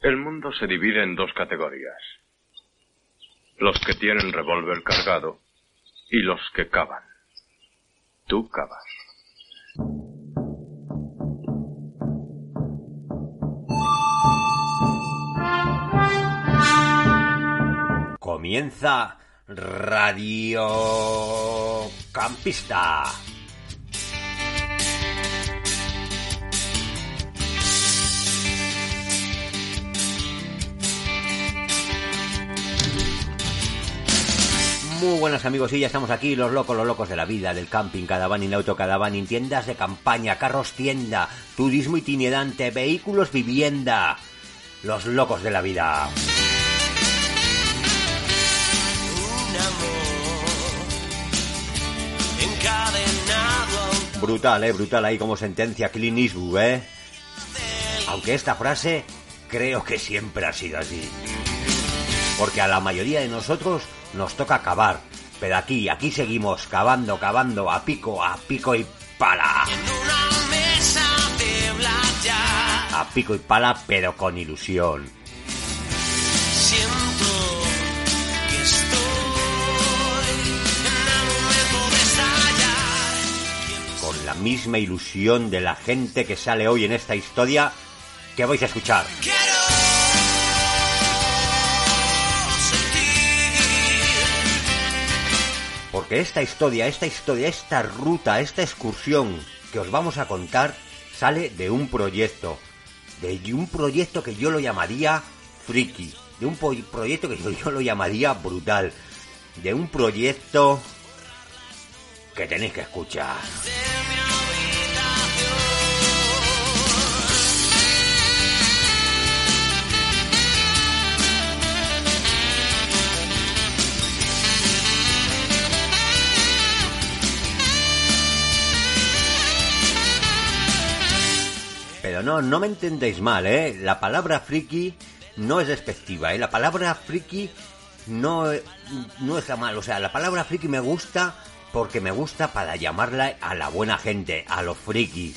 El mundo se divide en dos categorías. Los que tienen revólver cargado y los que cavan. Tú cavas. Comienza Radio Campista. Muy buenas amigos, y ya estamos aquí, los locos, los locos de la vida, del camping, cadavanin, autocadavanin, tiendas de campaña, carros tienda, turismo itinerante, vehículos vivienda, los locos de la vida. Brutal, eh, brutal ahí como sentencia Clint Eastwood, eh. Aunque esta frase creo que siempre ha sido así. Porque a la mayoría de nosotros nos toca cavar. Pero aquí, aquí seguimos cavando, cavando, a pico, a pico y pala. A pico y pala, pero con ilusión. Con la misma ilusión de la gente que sale hoy en esta historia que vais a escuchar. Porque esta historia, esta historia, esta ruta, esta excursión que os vamos a contar sale de un proyecto. De un proyecto que yo lo llamaría friki. De un proyecto que yo, yo lo llamaría brutal. De un proyecto que tenéis que escuchar. No, no me entendéis mal, ¿eh? La palabra friki no es despectiva, ¿eh? La palabra friki no, no está mal. O sea, la palabra friki me gusta porque me gusta para llamarla a la buena gente, a los frikis.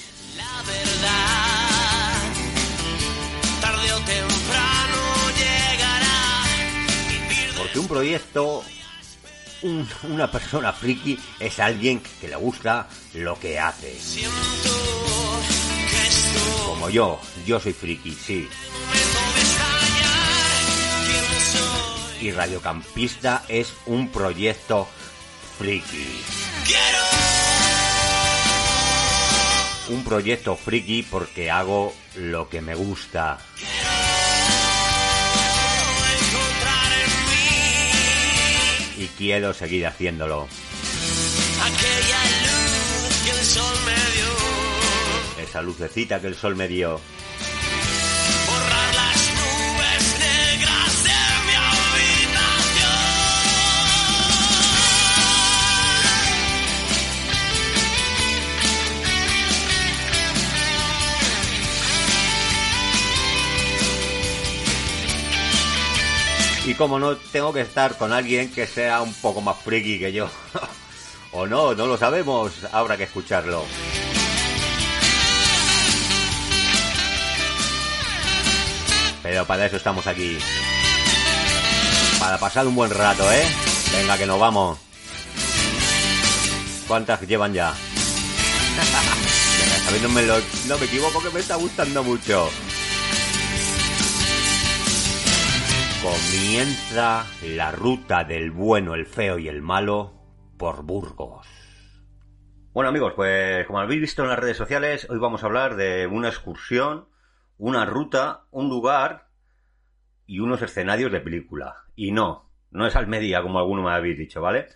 tarde o temprano llegará. Porque un proyecto, un- una persona friki es alguien que le gusta lo que hace. Siento Como yo, yo soy friki, sí. Y Radiocampista es un proyecto friki. Un proyecto friki porque hago lo que me gusta. Y quiero seguir haciéndolo. aquella luz que el sol me dio. Esa lucecita que el sol me dio. Y como no, tengo que estar con alguien que sea un poco más friki que yo. o no, no lo sabemos. Habrá que escucharlo. Pero para eso estamos aquí. Para pasar un buen rato, ¿eh? Venga, que nos vamos. ¿Cuántas llevan ya? Venga, no no me equivoco que me está gustando mucho. Comienza la ruta del bueno, el feo y el malo por Burgos. Bueno amigos, pues como habéis visto en las redes sociales, hoy vamos a hablar de una excursión, una ruta, un lugar y unos escenarios de película. Y no, no es Almería como alguno me habéis dicho, ¿vale?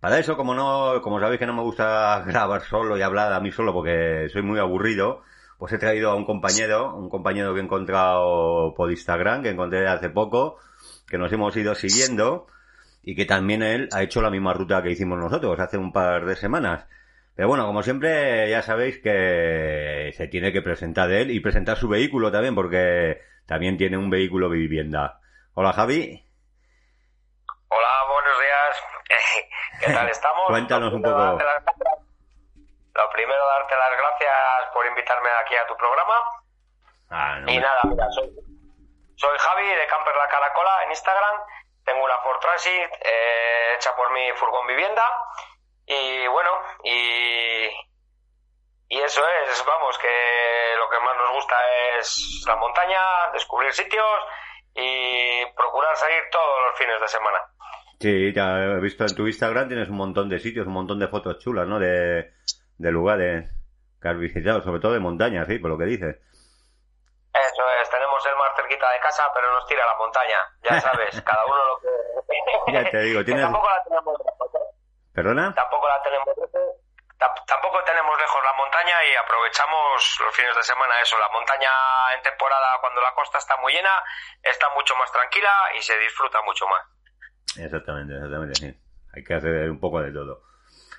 Para eso, como no, como sabéis que no me gusta grabar solo y hablar a mí solo porque soy muy aburrido, pues he traído a un compañero, un compañero que he encontrado por Instagram, que encontré hace poco, que nos hemos ido siguiendo y que también él ha hecho la misma ruta que hicimos nosotros hace un par de semanas. Pero bueno, como siempre, ya sabéis que se tiene que presentar él y presentar su vehículo también, porque también tiene un vehículo de vivienda. Hola Javi. Hola, buenos días. ¿Qué tal estamos? Cuéntanos un poco. las Lo primero, darte las gracias por invitarme aquí a tu programa. Ah, no y me- nada, mira, soy, soy Javi de Camper La Caracola en Instagram. Tengo una Ford Transit eh, hecha por mi furgón vivienda. Y bueno, y, y eso es, vamos, que lo que más nos gusta es la montaña, descubrir sitios y procurar salir todos los fines de semana. Sí, ya he visto en tu Instagram, tienes un montón de sitios, un montón de fotos chulas, ¿no? De, de lugares que has visitado, sobre todo de montaña, sí, por lo que dices. Eso es, tenemos el mar cerquita de casa, pero nos tira a la montaña. Ya sabes, cada uno lo que... Ya te digo, Que tienes- Tampoco la tenemos. ¿Perdona? Tampoco la tenemos Tampoco tenemos lejos la montaña y aprovechamos los fines de semana eso. La montaña en temporada, cuando la costa está muy llena, está mucho más tranquila y se disfruta mucho más. Exactamente, exactamente, sí. Hay que hacer un poco de todo.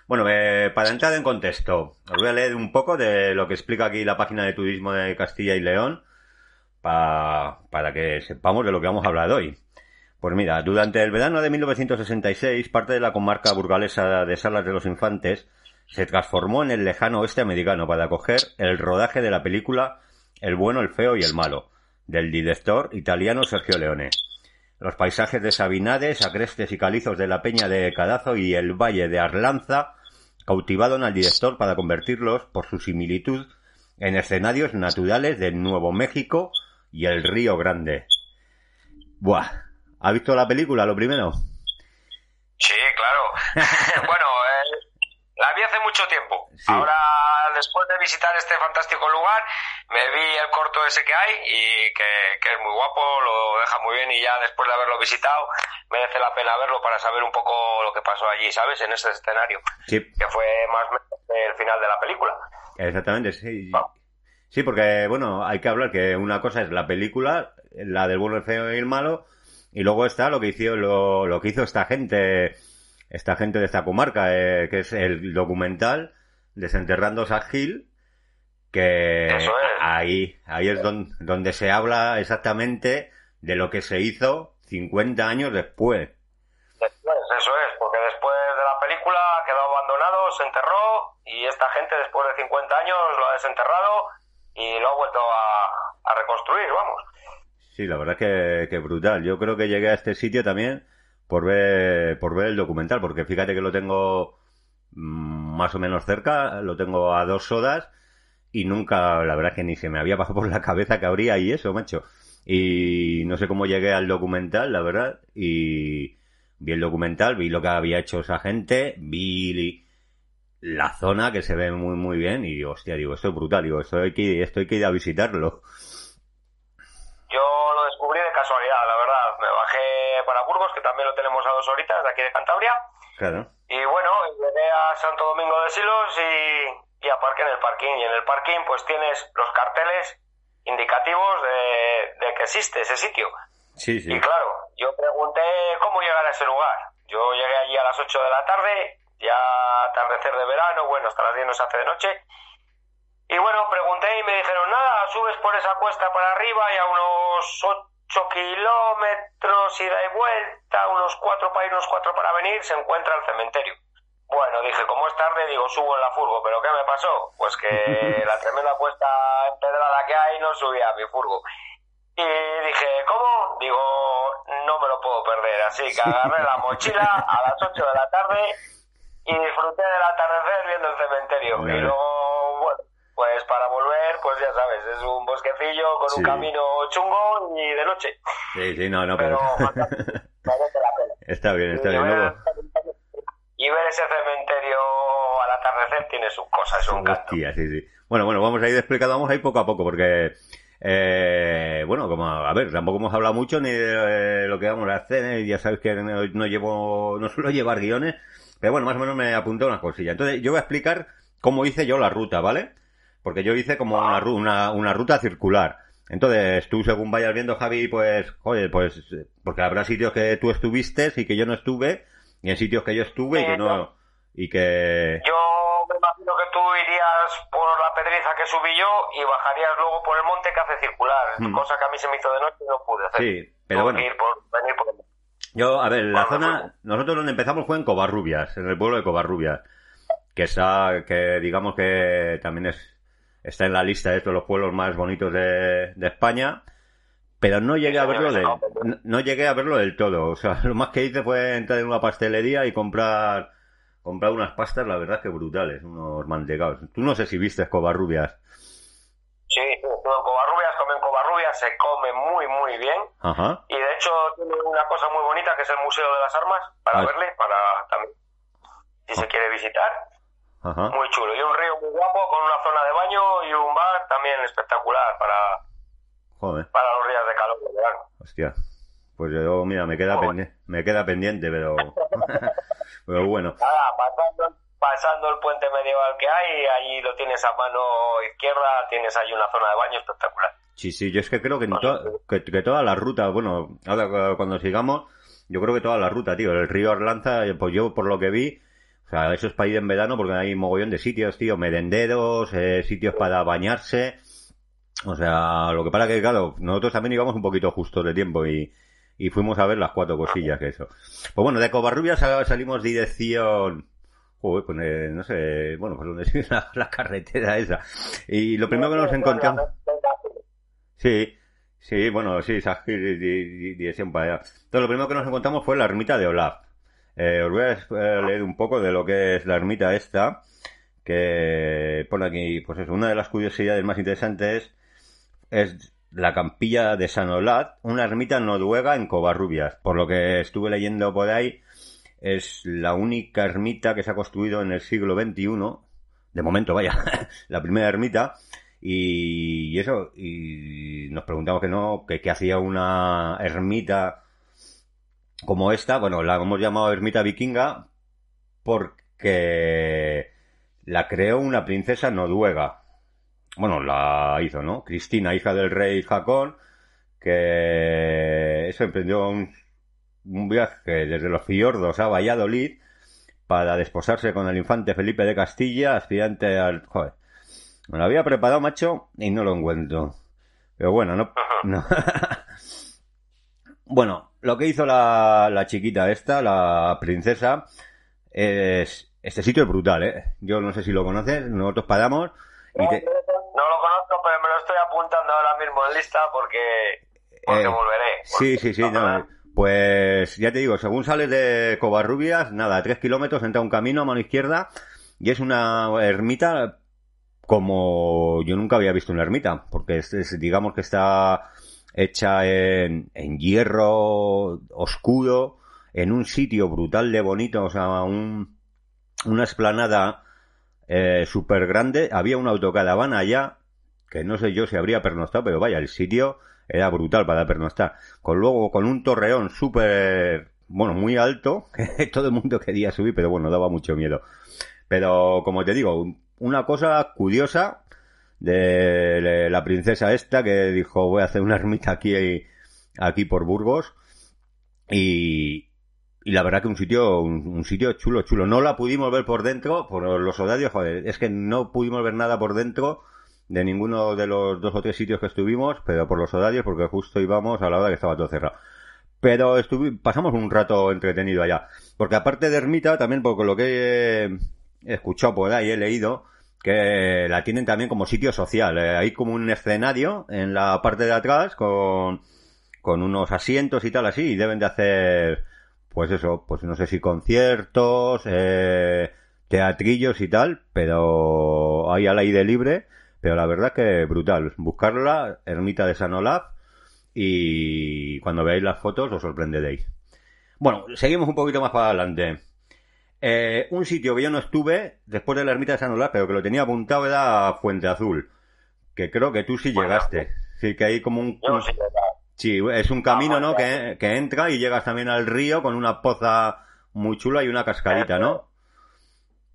Bueno, eh, para entrar en contexto, os voy a leer un poco de lo que explica aquí la página de turismo de Castilla y León pa- para que sepamos de lo que vamos a hablar hoy. Pues mira, durante el verano de 1966, parte de la comarca burgalesa de Salas de los Infantes se transformó en el lejano oeste americano para acoger el rodaje de la película El bueno, el feo y el malo, del director italiano Sergio Leone. Los paisajes de Sabinades, agrestes y calizos de la Peña de Cadazo y el Valle de Arlanza cautivaron al director para convertirlos, por su similitud, en escenarios naturales de Nuevo México y el Río Grande. Buah, ¿ha visto la película lo primero? Sí, claro. bueno, eh, la vi hace mucho tiempo. Sí. Ahora, después de visitar este fantástico lugar, me vi el corto ese que hay y que, que es muy guapo, lo deja muy bien y ya después de haberlo visitado, merece la pena verlo para saber un poco lo que pasó allí, ¿sabes? En ese escenario, Sí, que fue más o menos el final de la película. exactamente, sí. Sí, porque, bueno, hay que hablar que una cosa es la película, la del bueno, el feo y el malo, y luego está lo que hizo, lo, lo que hizo esta gente, esta gente de esta comarca, eh, que es el documental Desenterrando Sad Hill, que es. ahí, ahí es don- donde se habla exactamente de lo que se hizo 50 años después. Después, eso es, porque después de la película quedó abandonado, se enterró y esta gente después de 50 años lo ha desenterrado y lo ha vuelto a, a reconstruir, vamos. Sí, la verdad es que, que brutal. Yo creo que llegué a este sitio también por ver, por ver el documental, porque fíjate que lo tengo mm, más o menos cerca, lo tengo a dos sodas y nunca, la verdad es que ni se me había pasado por la cabeza que habría y eso, macho. Y no sé cómo llegué al documental, la verdad, y vi el documental, vi lo que había hecho esa gente, vi la zona que se ve muy muy bien y hostia, digo, esto es brutal, digo, esto hay que, esto hay que ir a visitarlo. Yo lo descubrí de casualidad, la verdad. Me bajé para Burgos, que también lo tenemos a dos horitas de aquí de Cantabria. Claro. Y bueno, llegué a Santo Domingo de Silos y, y aparqué en el parking. Y en el parking pues tienes los carteles indicativos de, de que existe ese sitio. Sí, sí. Y claro, yo pregunté cómo llegar a ese lugar. Yo llegué allí a las 8 de la tarde, ya atardecer de verano, bueno, hasta las 10 no se hace de noche. Y bueno, pregunté y me dijeron, nada, subes por esa cuesta para arriba y a unos 8 kilómetros ida y vuelta, unos 4 para ir, unos 4 para venir, se encuentra el cementerio. Bueno, dije, como es tarde, digo, subo en la furgo, pero ¿qué me pasó? Pues que la tremenda cuesta empedrada que hay no subía a mi furgo. Y dije, ¿cómo? Digo, no me lo puedo perder. Así que agarré la mochila a las 8 de la tarde y disfruté del atardecer viendo el cementerio. Y luego, bueno, pues para volver, pues ya sabes, es un bosquecillo con Sí. un camino chungo y de noche. Sí, sí, no, no, pero... Está bien, está Y bien. ver, Luego... y ver ese cementerio al atardecer tiene sus cosas, es un canto. Hostia, sí, sí. Bueno, bueno, vamos a ir explicando, vamos a ir poco a poco, porque... Eh, bueno, como, a ver, tampoco hemos hablado mucho ni de eh, lo que vamos a hacer, eh, ya sabes que no, no llevo, no suelo llevar guiones, pero bueno, más o menos me apunté unas cosillas. Entonces, yo voy a explicar cómo hice yo la ruta, ¿vale? Porque yo hice como una, una, una ruta circular. Entonces, tú según vayas viendo, Javi, pues, joder, pues, porque habrá sitios que tú estuviste y que yo no estuve, y en sitios que yo estuve y que no, y que... Yo me imagino que tú irías por la pedriza que subí yo y bajarías luego por el monte que hace circular, Mm. cosa que a mí se me hizo de noche y no pude hacer. Sí, pero Tuve bueno. que ir por, venir por el monte. Yo, a ver, la Bueno, zona, nosotros donde empezamos fue en Covarrubias, en el pueblo de Covarrubias, que está, que digamos que también es, está en la lista de todos los pueblos más bonitos de, de España, pero no llegué a verlo de, no, no llegué a verlo del todo, o sea, lo más que hice fue entrar en una pastelería y comprar, comprar unas pastas, la verdad que brutales, unos mantecados. Tú no sé si viste Covarrubias. Sí, en Covarrubias, comí en Covarrubias, se come muy, muy bien. Ajá. Y de hecho tiene una cosa muy bonita que es el Museo de las Armas, para Ah. verle, para también, si se quiere visitar. Ajá. Muy chulo. Y un río muy guapo con una zona de baño y un bar también espectacular para, Joder. para los días de calor de verano. Hostia. Pues yo, mira, me queda, pendiente, me queda pendiente, pero... pero bueno. Nada, pasando, pasando el puente medieval que hay, allí lo tienes a mano izquierda, tienes ahí una zona de baño espectacular. Sí, sí, yo es que creo que, en to- que, que toda la ruta, bueno, ahora cuando sigamos, yo creo que toda la ruta, tío, el río Arlanza, eh, pues yo por lo que vi, o sea, eso es para ir en verano porque hay mogollón de sitios, tío, merenderos, eh, sitios para bañarse, o sea, lo que pasa que, claro, nosotros también íbamos un poquito justos de tiempo y, y fuimos a ver las cuatro cosillas que eso. Pues bueno, de Covarrubias sal- salimos dirección... Joder, pues eh, no sé, bueno, pues donde sigue la, la carretera esa. Y lo primero que nos encontramos... Sí, sí, bueno, sí, esa di- di- di- dirección para allá. Entonces, lo primero que nos encontramos fue la ermita de Olaf. Eh, os voy a eh, leer un poco de lo que es la ermita esta, que pone aquí, pues es una de las curiosidades más interesantes es la campilla de San Olaf, una ermita noruega en Covarrubias. Por lo que estuve leyendo por ahí, es la única ermita que se ha construido en el siglo XXI, de momento, vaya, la primera ermita, y eso, y nos preguntamos que no, que, que hacía una ermita como esta, bueno, la hemos llamado ermita vikinga porque la creó una princesa noruega. Bueno, la hizo, ¿no? Cristina, hija del rey Jacón, que eso emprendió un, un viaje desde los fiordos a Valladolid para desposarse con el infante Felipe de Castilla, aspirante al... Joder, me lo había preparado, macho, y no lo encuentro. Pero bueno, no... no. bueno, lo que hizo la, la chiquita esta, la princesa, es... Este sitio es brutal, ¿eh? Yo no sé si lo conoces, nosotros paramos y te... No lo conozco, pero me lo estoy apuntando ahora mismo en lista porque, porque Eh, volveré. Sí, sí, sí, no, pues ya te digo, según sales de Covarrubias, nada, a tres kilómetros entra un camino a mano izquierda y es una ermita como yo nunca había visto una ermita, porque es, es, digamos que está hecha en, hierro oscuro, en un sitio brutal de bonito, o sea, un, una esplanada eh, súper grande, había una autocaravana allá, que no sé yo si habría pernoctado, pero vaya, el sitio era brutal para pernoctar. Con luego, con un torreón súper, bueno, muy alto, que todo el mundo quería subir, pero bueno, daba mucho miedo. Pero, como te digo, una cosa curiosa de, la princesa esta que dijo voy a hacer una ermita aquí, aquí por Burgos y, y la verdad que un sitio, un, sitio chulo, chulo. No la pudimos ver por dentro, por los horarios, joder, es que no pudimos ver nada por dentro de ninguno de los dos o tres sitios que estuvimos, pero por los horarios, porque justo íbamos a la hora que estaba todo cerrado. Pero pasamos un rato entretenido allá. Porque aparte de ermita, también por lo que he escuchado por ahí, he leído, que la tienen también como sitio social. Eh, hay como un escenario en la parte de atrás con, con unos asientos y tal así, y deben de hacer, pues eso, pues no sé si conciertos, eh, teatrillos y tal, pero hay al aire libre, pero la verdad que brutal. Buscarla, Ermita de San Olaf, y cuando veáis las fotos os sorprenderéis. Bueno, seguimos un poquito más para adelante. Eh, un sitio que yo no estuve después de la ermita de San Olaf, pero que lo tenía apuntado era Fuente Azul, que creo que tú sí llegaste. Sí, que hay como un... Yo sí, sí es un camino, ¿no? Que, que, entra y llegas también al río con una poza muy chula y una cascadita, ¿no?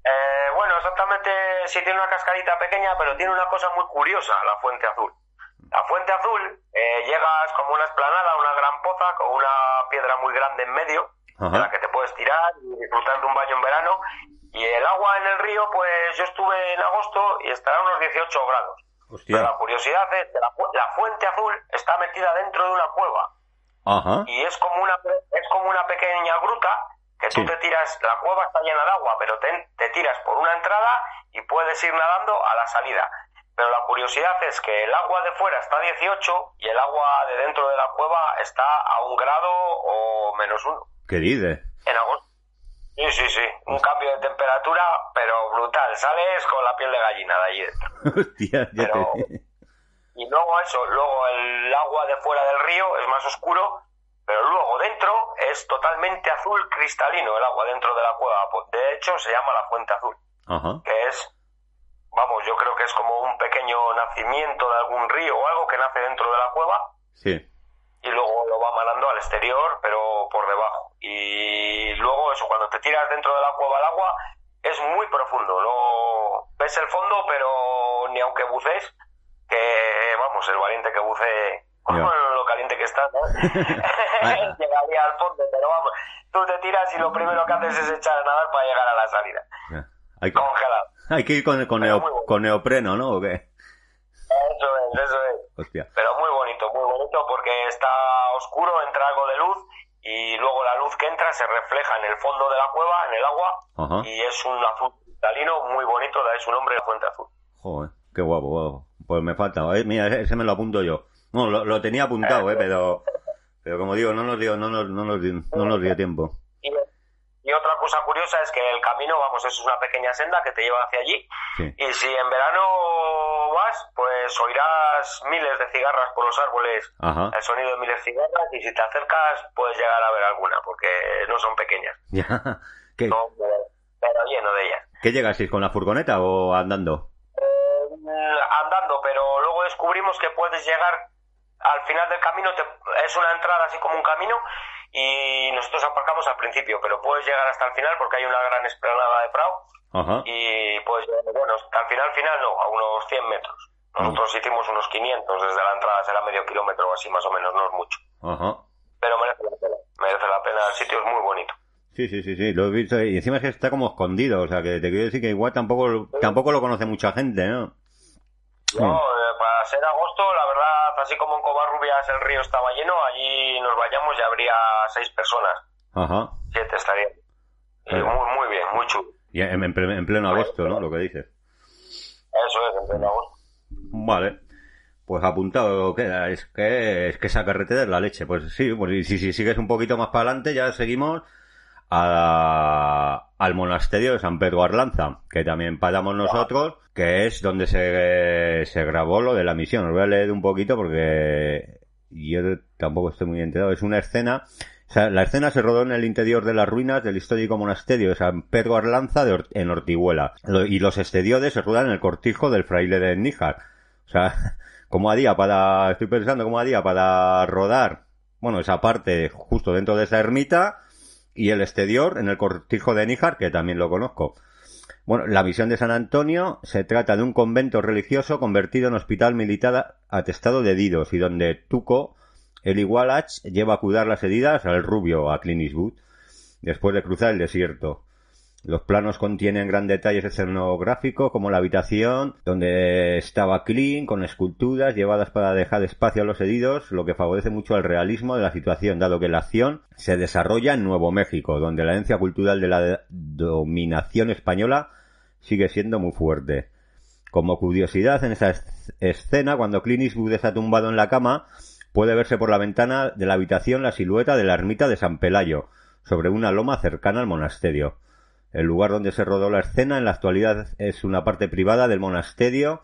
Eh, bueno, exactamente sí tiene una cascadita pequeña, pero tiene una cosa muy curiosa, la Fuente Azul. La Fuente Azul, eh, llegas como una esplanada, una gran poza, con una piedra muy grande en medio, Ajá. en la que te puedes tirar y disfrutar de un baño en verano. Y el agua en el río, pues yo estuve en agosto y estará a unos 18 grados. Pero la curiosidad es que la, la Fuente Azul está metida dentro de una cueva Ajá. y es como una es como una pequeña gruta que tú Sí. te tiras, la cueva está llena de agua, pero te, te tiras por una entrada y puedes ir nadando a la salida. Pero la curiosidad es que el agua de fuera está a 18 y el agua de dentro de la cueva está a un grado o menos uno ¿Qué dices? en agosto. Sí, sí, sí, un cambio de temperatura, pero brutal. Sales con la piel de gallina de allí dentro. Hostia, ya Pero- te... Y luego eso, luego el agua de fuera del río es más oscuro, pero luego dentro es totalmente azul cristalino el agua dentro de la cueva. De hecho, se llama la fuente azul, Ajá. que es, vamos, yo creo que es como un pequeño nacimiento de algún río o algo que nace dentro de la cueva Sí. y luego lo va manando al exterior, pero por debajo. Y luego eso, cuando te tiras dentro de la cueva al agua, es muy profundo. No ves el fondo, pero ni aunque bucees, que vamos, el valiente que bucee con Ya. lo caliente que está, ¿no? llegaría al fondo, pero vamos, tú te tiras y lo primero que haces es echar a nadar para llegar a la salida, Ya. Hay congelado. hay que ir con, con, Pero neo- muy bueno. con neopreno, ¿no? ¿O qué? Eso es, eso es. Hostia. pero muy bonito, muy bonito porque está oscuro, entra algo de luz y luego la luz que entra se refleja en el fondo de la cueva, en el agua, Ajá. y es un azul cristalino muy bonito, da su nombre la fuente azul. Joder, qué guapo, guapo. Pues me falta, eh, mira, ese ese me lo apunto yo. No, lo, lo tenía apuntado, eh, pero, pero como digo, no nos dio, no nos, no nos, dio- no nos dio tiempo. Y, otra cosa curiosa es que el camino, vamos, es una pequeña senda que te lleva hacia allí, Sí. y si en verano vas, pues oirás miles de cigarras por los árboles, Ajá. el sonido de miles de cigarras, y si te acercas puedes llegar a ver alguna, porque no son pequeñas, Ya. ¿Qué, no, pero, pero lleno de ellas. ¿Qué llegasteis con la furgoneta o andando? Eh, andando, pero luego descubrimos que puedes llegar al final del camino, te- es una entrada así como un camino y nosotros aparcamos al principio, pero puedes llegar hasta el final porque hay una gran esplanada de Prado Ajá. y puedes llegar, bueno, hasta el final final no, a unos 100 metros. Nosotros hicimos unos 500 desde la entrada, será medio kilómetro o así más o menos, no es mucho. Ajá. Pero merece la pena, merece la pena, el sitio es muy bonito. Sí, sí, sí, sí, lo he visto. Y encima es que está como escondido, o sea, que te quiero decir que igual tampoco, tampoco lo conoce mucha gente, ¿no? No, Mm. Ser agosto, la verdad, así como en Covarrubias el río estaba lleno, allí nos vayamos y habría seis personas, Ajá. siete estarían. Claro. muy, muy bien, muy chulo. Y en, en ple- en pleno agosto, ¿no? Lo que dices. Eso es, en pleno agosto. Vale. Pues apuntado queda. Es que, es que esa carretera es la leche. Pues sí, pues si, si sigues un poquito más para adelante, ya seguimos a- al monasterio de San Pedro Arlanza, que también paramos nosotros, que es donde se, se grabó lo de la misión. Os voy a leer un poquito porque yo tampoco estoy muy enterado. Es una escena, o sea, la escena se rodó en el interior de las ruinas del histórico monasterio de San Pedro Arlanza de Or- en Ortiguela. Lo- Y los exteriores se ruedan en el cortijo del fraile de Níjar. O sea, como haría para, estoy pensando cómo haría para rodar, bueno, esa parte justo dentro de esa ermita y el exterior en el cortijo de Níjar, que también lo conozco. Bueno, la misión de San Antonio se trata de un convento religioso convertido en hospital militar atestado de Didos y donde Tuco, el Igualach, lleva a cuidar las heridas al rubio, a Clint Eastwood, después de cruzar el desierto. Los planos contienen gran detalles escenográficos como la habitación donde estaba Clint con esculturas llevadas para dejar espacio a los heridos, lo que favorece mucho el realismo de la situación, dado que la acción se desarrolla en Nuevo México, donde la herencia cultural de la dominación española sigue siendo muy fuerte. Como curiosidad, en esa es- escena, cuando Clint Eastwood está tumbado en la cama, puede verse por la ventana de la habitación la silueta de la ermita de San Pelayo, sobre una loma cercana al monasterio. El lugar donde se rodó la escena en la actualidad es una parte privada del monasterio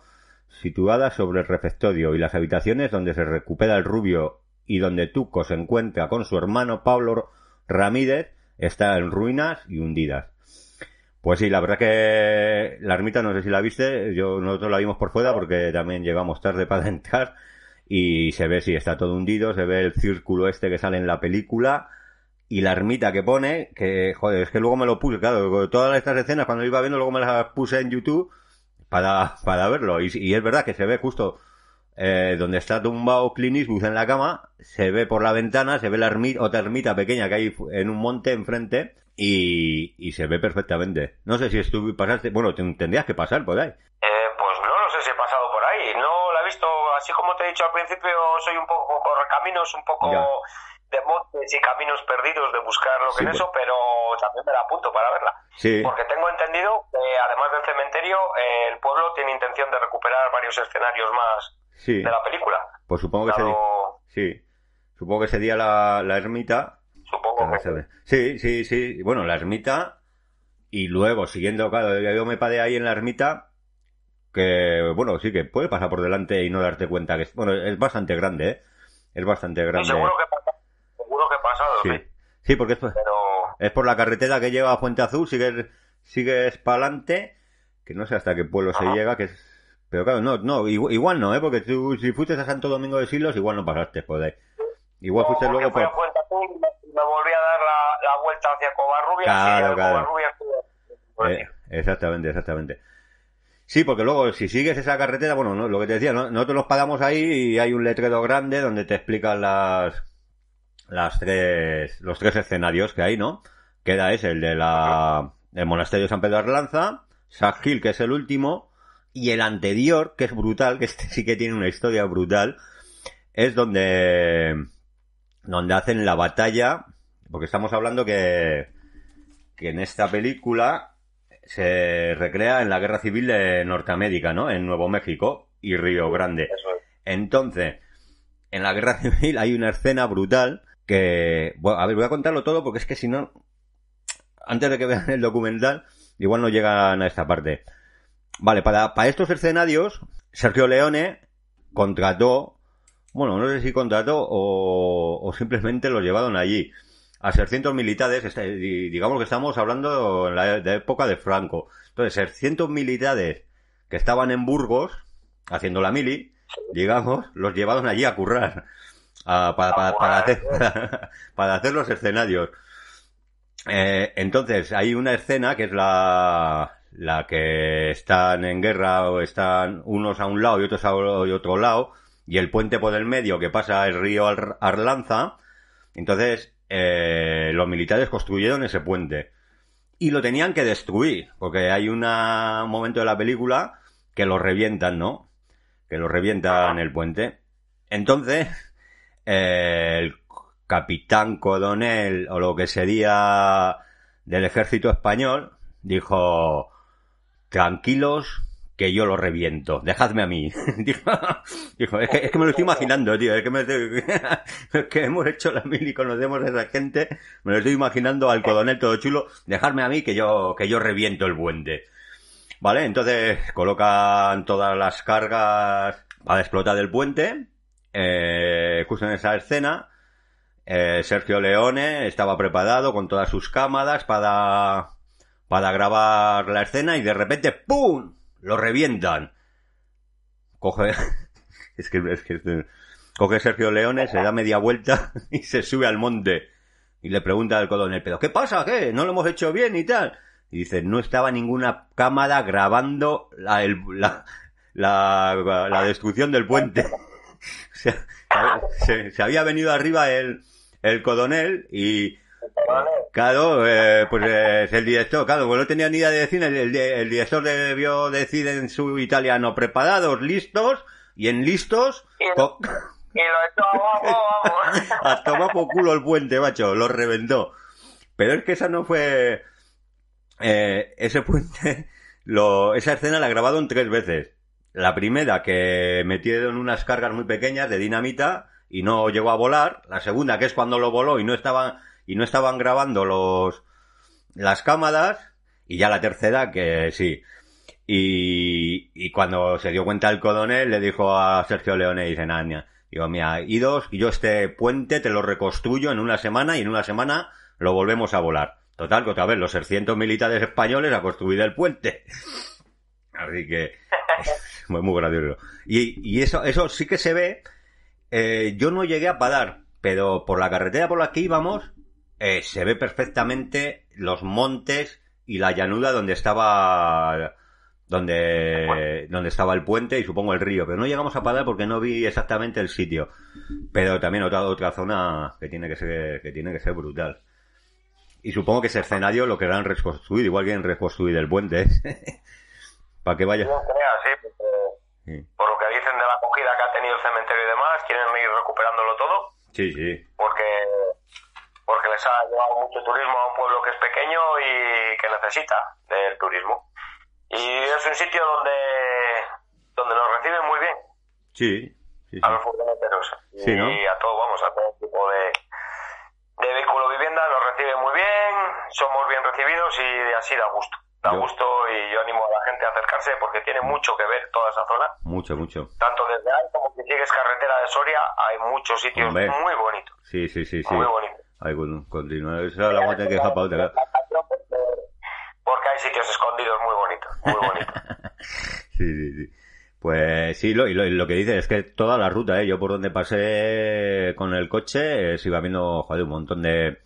situada sobre el refectorio y las habitaciones donde se recupera el rubio y donde Tuco se encuentra con su hermano Pablo Ramírez está en ruinas y hundidas. Pues sí, la verdad que la ermita no sé si la viste, yo nosotros la vimos por fuera porque también llegamos tarde para entrar y se ve si está todo hundido, se ve el círculo este que sale en la película y la ermita que pone, que joder, es que luego me lo puse, claro, todas estas escenas cuando iba viendo luego me las puse en YouTube, para, para verlo. Y, y es verdad que se ve justo eh, donde está tumbado Clint Eastwood en la cama, se ve por la ventana, se ve la ermita, otra ermita pequeña que hay en un monte enfrente y, y se ve perfectamente. No sé si estuve, pasaste, bueno, ten- tendrías que pasar por ahí. Eh, pues no lo sé si he pasado por ahí. No la he visto, así como te he dicho al principio, soy un poco por caminos, un poco Ya. De montes y caminos perdidos de buscar lo que Sí, en pues. eso, pero también me la apunto para verla. Sí, Porque tengo entendido que además del cementerio, eh, el pueblo tiene intención de recuperar varios escenarios más sí. de la película. Pues supongo que Dado- sí. Supongo que ese día la, la ermita supongo que ve. Sí, sí, sí. Bueno, la ermita. Y luego, siguiendo, claro, yo me paré ahí en la ermita. Que, bueno, sí que puede pasar por delante y no darte cuenta que es, bueno, es bastante grande, ¿eh? Es bastante Sí, grande. seguro que he pasado, seguro que he pasado, Sí. sí. Porque es, por- pero es por la carretera que lleva a Puente Azul, sigues, sigues para adelante, que no sé hasta qué pueblo se llega, que es... Pero claro, no, no, igual, igual no, ¿eh? Porque tú, si fuiste a Santo Domingo de Silos, igual no pasaste por ahí. Igual fuiste luego por... Puente Azul y me, volví a dar la, la vuelta hacia Covarrubias Claro, y de claro. Covarrubias estuve- Eh, exactamente, exactamente. Sí, porque luego si sigues esa carretera, bueno, no, lo que te decía, ¿no? nosotros nos paramos ahí y hay un letrero grande donde te explican las las tres los tres escenarios que hay, ¿no? Queda ese, el de la el monasterio de San Pedro de Arlanza, Sac Hill, que es el último, y el anterior, que es brutal, que este sí que tiene una historia brutal, es donde donde hacen la batalla, porque estamos hablando que que en esta película se recrea en la guerra civil de Norteamérica, ¿no? En Nuevo México y Río Grande. Es. Entonces, en la guerra civil hay una escena brutal que, bueno, a ver, voy a contarlo todo porque es que si no, antes de que vean el documental, igual no llegan a esta parte. Vale, para, para estos escenarios, Sergio Leone contrató, bueno, no sé si contrató o, o simplemente los llevaron allí a 600 militares, este, di- digamos que estamos hablando en la de época de Franco. Entonces, 600 militares que estaban en Burgos, haciendo la mili, digamos, los llevaron allí a currar, a- para, para, para hacer, para, hacer los escenarios. Eh, entonces, hay una escena que es la, la que están en guerra o están unos a un lado y otros a otro lado, y el puente por el medio que pasa el río Ar- Arlanza. Entonces, eh, los militares construyeron ese puente. Y lo tenían que destruir, porque hay una- un momento de la película que lo revientan, ¿no? Que lo revientan el puente. Entonces, el capitán coronel o lo que sería del ejército español dijo, tranquilos que yo lo reviento, dejadme a mí. dijo, es, que, me lo estoy imaginando, tío, es que, me, es que hemos hecho la mil y conocemos a esa gente, me lo estoy imaginando al coronel todo chulo, dejadme a mí que yo, que yo reviento el puente. Vale, entonces colocan todas las cargas para explotar el puente, eh, justo en esa escena, eh, Sergio Leone estaba preparado con todas sus cámaras para, para grabar la escena y de repente ¡pum! lo revientan. Coge, es que, coge Sergio Leone, se da media vuelta y se sube al monte y le pregunta al coronel, ¿pero qué pasa? ¿Qué? ¿No lo hemos hecho bien y tal? Y dice, no estaba ninguna cámara grabando la, la, la destrucción del puente. Se, se había venido arriba el, el coronel y, claro, eh, pues eh, el director, claro, pues no tenía ni idea de cine, el, director debió decir en su italiano, preparados, listos, y en listos, Y lo vamos. a tomar por culo el puente, macho, lo reventó. Pero es que esa no fue, eh, ese puente, lo, esa escena la grabaron tres veces. La primera que metieron unas cargas muy pequeñas de dinamita y no llegó a volar. La segunda que es cuando lo voló y no estaban, y no estaban grabando los, las cámaras. Y ya la tercera que sí. Y, y cuando se dio cuenta el coronel le dijo a Sergio Leone, dice, Nania, digo, mira, idos, yo este puente te lo reconstruyo en una semana y en una semana lo volvemos a volar. Total, que otra vez los 600 militares españoles a construir el puente. Así que, muy, muy gracioso. Y, y eso, eso sí que se ve, eh, yo no llegué a parar, pero por la carretera por la que íbamos, eh, se ve perfectamente los montes y la llanura donde estaba donde, donde estaba el puente y supongo el río, pero no llegamos a parar porque no vi exactamente el sitio. Pero también otra, otra zona que tiene que ser, que tiene que ser brutal. Y supongo que ese escenario lo querrán reconstruir, igual que en reconstruir el puente. Para que vaya. Sí, porque Sí, por lo que dicen de la acogida que ha tenido el cementerio y demás, quieren ir recuperándolo todo, sí. sí. porque porque les ha llevado mucho turismo a un pueblo que es pequeño y que necesita del turismo. Y es un sitio donde donde nos reciben muy bien Sí, sí, a los furgoneteros Sí, y ¿no? a todo, vamos, a todo tipo de, de vehículo vivienda nos reciben muy bien, somos bien recibidos y así da gusto. Da Yo- gusto y yo animo a la gente a acercarse porque tiene mucho que ver toda esa zona. Mucho, mucho. Tanto desde ahí como si sigues carretera de Soria, hay muchos sitios Hombre. muy bonitos. Sí, sí, sí, sí. Muy bonitos. Ahí con- continúa. Eso la vamos a tener que dejar para otra. Porque, hay sitios escondidos muy bonitos, muy bonitos. Sí, sí, sí. Pues sí, lo, y lo, y lo que dice es que toda la ruta, ¿eh? yo por donde pasé con el coche, eh, se iba viendo, joder, un montón de,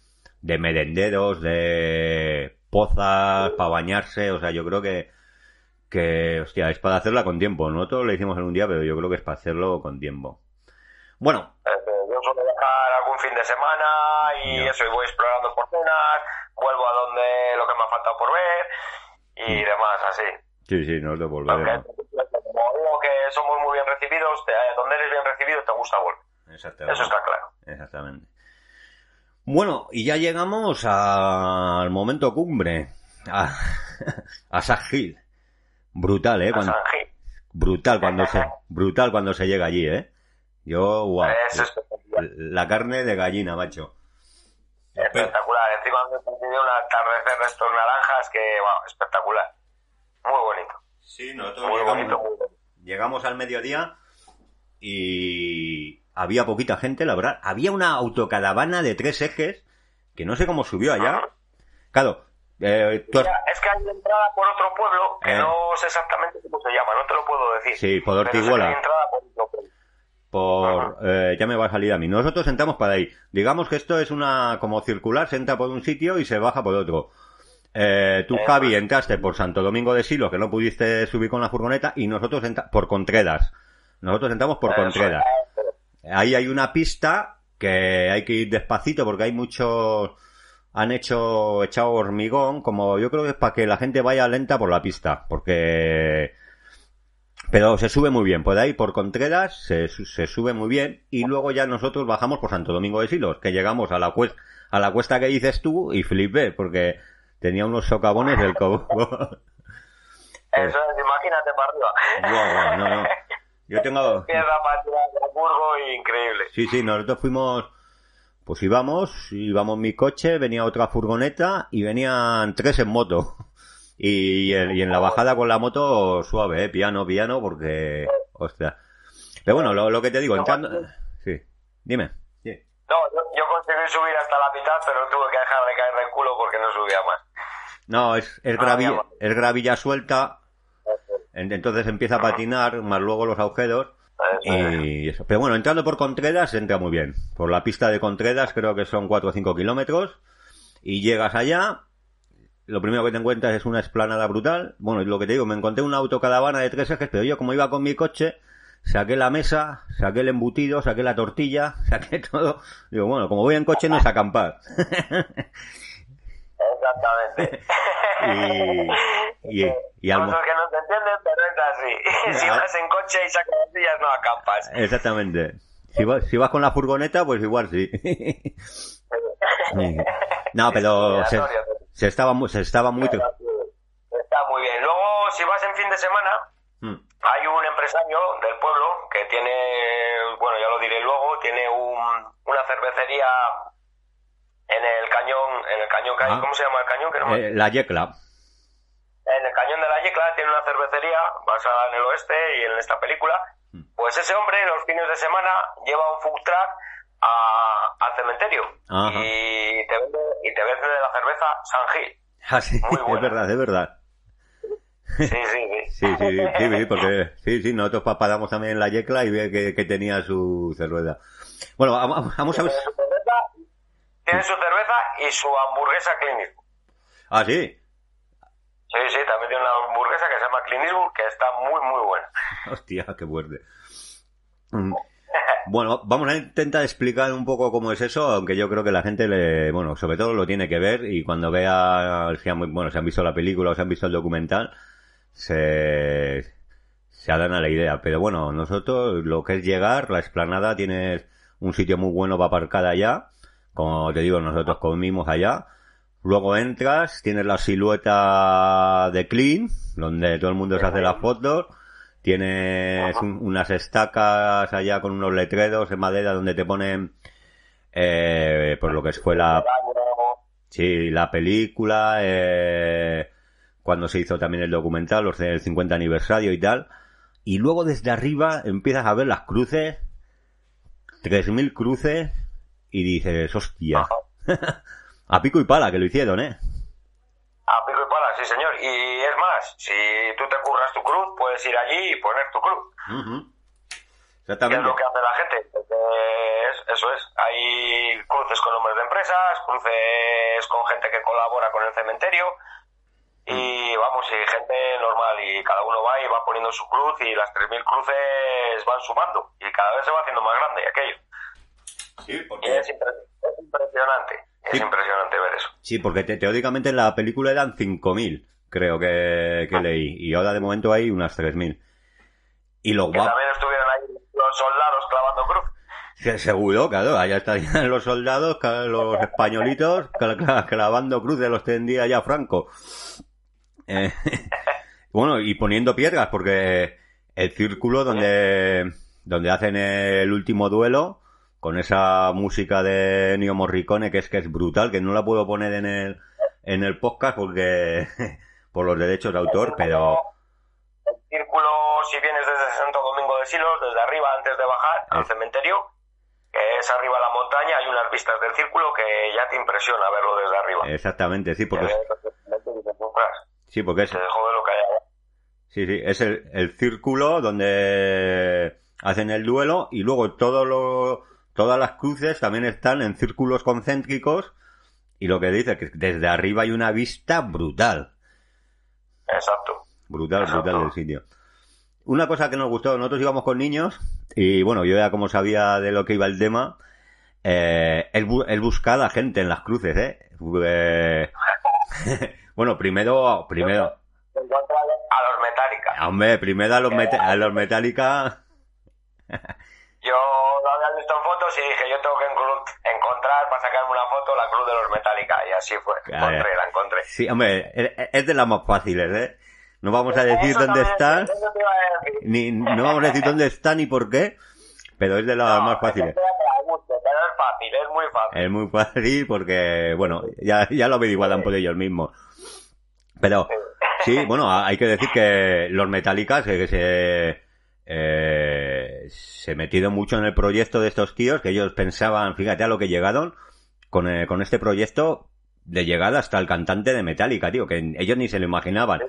de merenderos, de pozas para bañarse, o sea, yo creo que, que, hostia, es para hacerla con tiempo. Nosotros lo hicimos en un día, pero yo creo que es para hacerlo con tiempo. Bueno, Eh, Yo suelo dejar algún fin de semana y eso, y voy explorando por zonas, vuelvo a donde lo que me ha faltado por ver y Mm. demás, así. sí, sí, nosotros Aunque, volveremos. como digo que somos muy bien recibidos, te- donde eres bien recibido te gusta volver. Exactamente. Eso está claro. Exactamente. Bueno, y ya llegamos al momento cumbre, a, a Sajil. Brutal, ¿eh? Cuando, San Gil. brutal cuando se, brutal cuando se llega allí, ¿eh? Yo, espectacular. La carne de gallina, macho. Espectacular. Encima coincidió un atardecer de estos naranjas que, wow, espectacular. Muy bonito. Sí, nosotros Muy llegamos, bonito, muy bonito. llegamos al mediodía y había poquita gente, la verdad. Había una autocaravana de tres ejes que no sé cómo subió allá. Claro, eh, tú has- Mira, es que hay entrada por otro pueblo que Eh. no sé exactamente cómo se llama, no te lo puedo decir. Sí, por Ortiguela. hay entrada por por eh, ya me va a salir a mí. Nosotros entramos para ahí. Digamos que esto es una como circular, se entra por un sitio y se baja por otro. Eh, tú, Eso Javi, entraste por Santo Domingo de Silo, que no pudiste subir con la furgoneta, y nosotros entra por Contreras. Nosotros entramos por Contreras. eh, Ahí hay una pista que hay que ir despacito porque hay muchos han hecho echado hormigón, como yo creo que es para que la gente vaya lenta por la pista, porque pero se sube muy bien, por ahí por Contreras se, se sube muy bien y luego ya nosotros bajamos por Santo Domingo de Silos, que llegamos a la cuesta, a la cuesta que dices tú y flipé porque tenía unos socavones del cobo. Eso es, imagínate para arriba. No, no. Yo tengo de Hamburgo, increíble. Sí, sí, nosotros fuimos, pues íbamos, íbamos en mi coche, venía otra furgoneta y venían tres en moto. Y, en- y en la bajada con la moto suave, ¿eh? piano, piano, porque, hostia. Pero bueno, lo, lo que te digo, entrando... Sí, dime. Sí. No, yo, yo conseguí subir hasta la mitad, pero tuve que dejar de caer del culo porque no subía más. No, es, es, Ah, gravilla, ya va. es gravilla suelta, entonces empieza a patinar, más luego los agujeros. Y eso. Pero bueno, entrando por Contreras entra muy bien. Por la pista de Contreras creo que son 4 o 5 kilómetros. Y llegas allá. Lo primero que te encuentras es una esplanada brutal. Bueno, y lo que te digo, me encontré una autocaravana de tres ejes, pero yo como iba con mi coche, saqué la mesa, saqué el embutido, saqué la tortilla, saqué todo. Digo, bueno, como voy en coche no es acampar. Exactamente. Y, y, y Cosas que no se entienden, pero es así. si vas en coche y sacas las sillas, no acampas. Exactamente. Si vas, si vas con la furgoneta, pues igual sí. No, pero se, se estaba muy, se estaba muy, Está muy bien. Luego, si vas en fin de semana, Mm. hay un empresario del pueblo que tiene, bueno, ya lo diré luego, tiene un, una cervecería en el cañón, en el cañón que hay, Ah. ¿cómo se llama el cañón? Que no Eh, la Yecla. En el cañón de la Yecla tiene una cervecería basada en el oeste y en esta película. Mm. Pues ese hombre los fines de semana lleva un food truck a- al cementerio Ajá. y te vende y te vende la cerveza San Gil. Ah, sí, Muy es buena. verdad, es verdad. Sí, sí, sí. Sí, sí, sí, sí, porque sí, sí, nosotros pa- paramos también en la Yecla y ve que, que tenía su cerveza. Bueno, vamos, vamos a Tiene su cerveza, y su hamburguesa clínico. Ah, sí. Sí, sí, también tiene una hamburguesa que se llama Clint Eastwood, que está muy, muy buena. Hostia, qué fuerte. Mm. Bueno, vamos a intentar explicar un poco cómo es eso, aunque yo creo que la gente le, bueno, sobre todo lo tiene que ver y cuando vea, si han, bueno, si han visto la película o si han visto el documental, se, se harán a la idea. Pero bueno, nosotros lo que es llegar, la explanada tiene un sitio muy bueno para aparcar allá. Como te digo, nosotros comimos allá. Luego entras, tienes la silueta de Clean, donde todo el mundo se hace las fotos. Tienes un- unas estacas allá con unos letreros en madera donde te ponen, eh, pues lo que fue la, sí, la película, eh, cuando se hizo también el documental, los del 50 aniversario y tal. Y luego desde arriba empiezas a ver las cruces, 3.000 cruces, y dices, hostia. a pico y pala que lo hicieron, ¿eh? A pico y pala, sí señor. Y es más, si tú te curras tu cruz, puedes ir allí y poner tu cruz. Ujú. ¿Qué es Exactamente. lo que hace la gente? Es- eso es. Hay cruces con nombres de empresas, cruces con gente que colabora con el cementerio. Y vamos, y gente normal. Y cada uno va y va poniendo su cruz y las 3.000 cruces van sumando. Y cada vez se va haciendo más grande aquello. Sí, porque, es, impre- es impresionante. Es Sí. impresionante ver eso. sí, porque te- teóricamente en la película eran 5.000, creo que, que leí. Y ahora de momento hay unas 3.000. Y lo guapo, también estuvieron ahí los soldados clavando cruz. se- seguro, claro, allá estarían los soldados, los españolitos, cla- cla- clavando cruces, los tendría ya Franco. Eh, bueno, y poniendo piedras, porque el círculo donde, donde hacen el último duelo, con esa música de Nio Morricone, que es que es brutal, que no la puedo poner en el, en el podcast porque, por los derechos de autor, pero, El círculo, si vienes desde Santo Domingo de Silos, desde arriba antes de bajar al Ah. cementerio, que es arriba de la montaña, hay unas vistas del círculo que ya te impresiona verlo desde arriba. exactamente, sí, Que porque, ves perfectamente y dices, "Ostras, sí, porque es, te joder lo que hay allá". Sí, sí, es el, el círculo donde hacen el duelo y luego todo lo, todas las cruces también están en círculos concéntricos y lo que dice que desde arriba hay una vista brutal, Exacto. brutal, Exacto. brutal del sitio. Una cosa que nos gustó, nosotros íbamos con niños y bueno, yo ya como sabía de lo que iba el tema, eh, el, bu- el buscar a la gente en las cruces, ¿eh? Eh, bueno, primero, primero, a los Metallica. hombre, primero a los, meta- a los Metallica Yo lo había visto en fotos y dije, yo tengo que encontrar para sacarme una foto la cruz de los Metallica. Y así fue. Encontré, la encontré. Sí, hombre, es- es de las más fáciles, ¿eh? No vamos a decir Eso dónde decir. ni no vamos a decir dónde está ni por qué, pero es de las No, más fáciles. pero es fácil, es muy fácil. Es muy fácil porque, bueno, ya, ya lo averiguarán por ellos mismos. Pero, sí, bueno, hay que decir que los Metallicas eh, que se, eh, se metieron mucho en el proyecto de estos tíos, que ellos pensaban, fíjate a lo que llegaron con, eh, con este proyecto de llegada hasta el cantante de Metallica, tío, que ellos ni se lo imaginaban.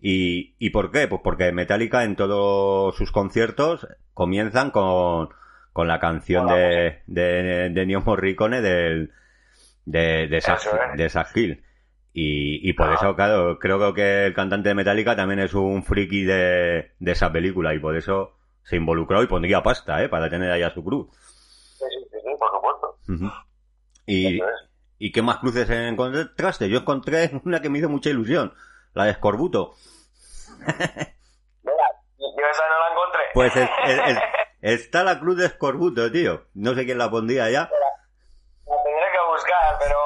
¿Y, ¿Y por qué? Pues porque Metallica en todos sus conciertos comienzan con, con la canción de, de, de Neo Morricone del, de, de, es. Hill. Y, y por Ah. eso, claro, creo que el cantante de Metallica también es un friki de, de esa película y por eso se involucró y pondría pasta, ¿eh? Para tener allá su cruz. Sí, sí, sí, por supuesto. Y, es. ¿Y qué más cruces encontraste? Yo encontré una que me hizo mucha ilusión, la de Escorbuto. Mira, yo esa no la encontré. Pues es- es- es- está la cruz de Escorbuto, tío. No sé quién la pondría ya. La tendré que buscar, pero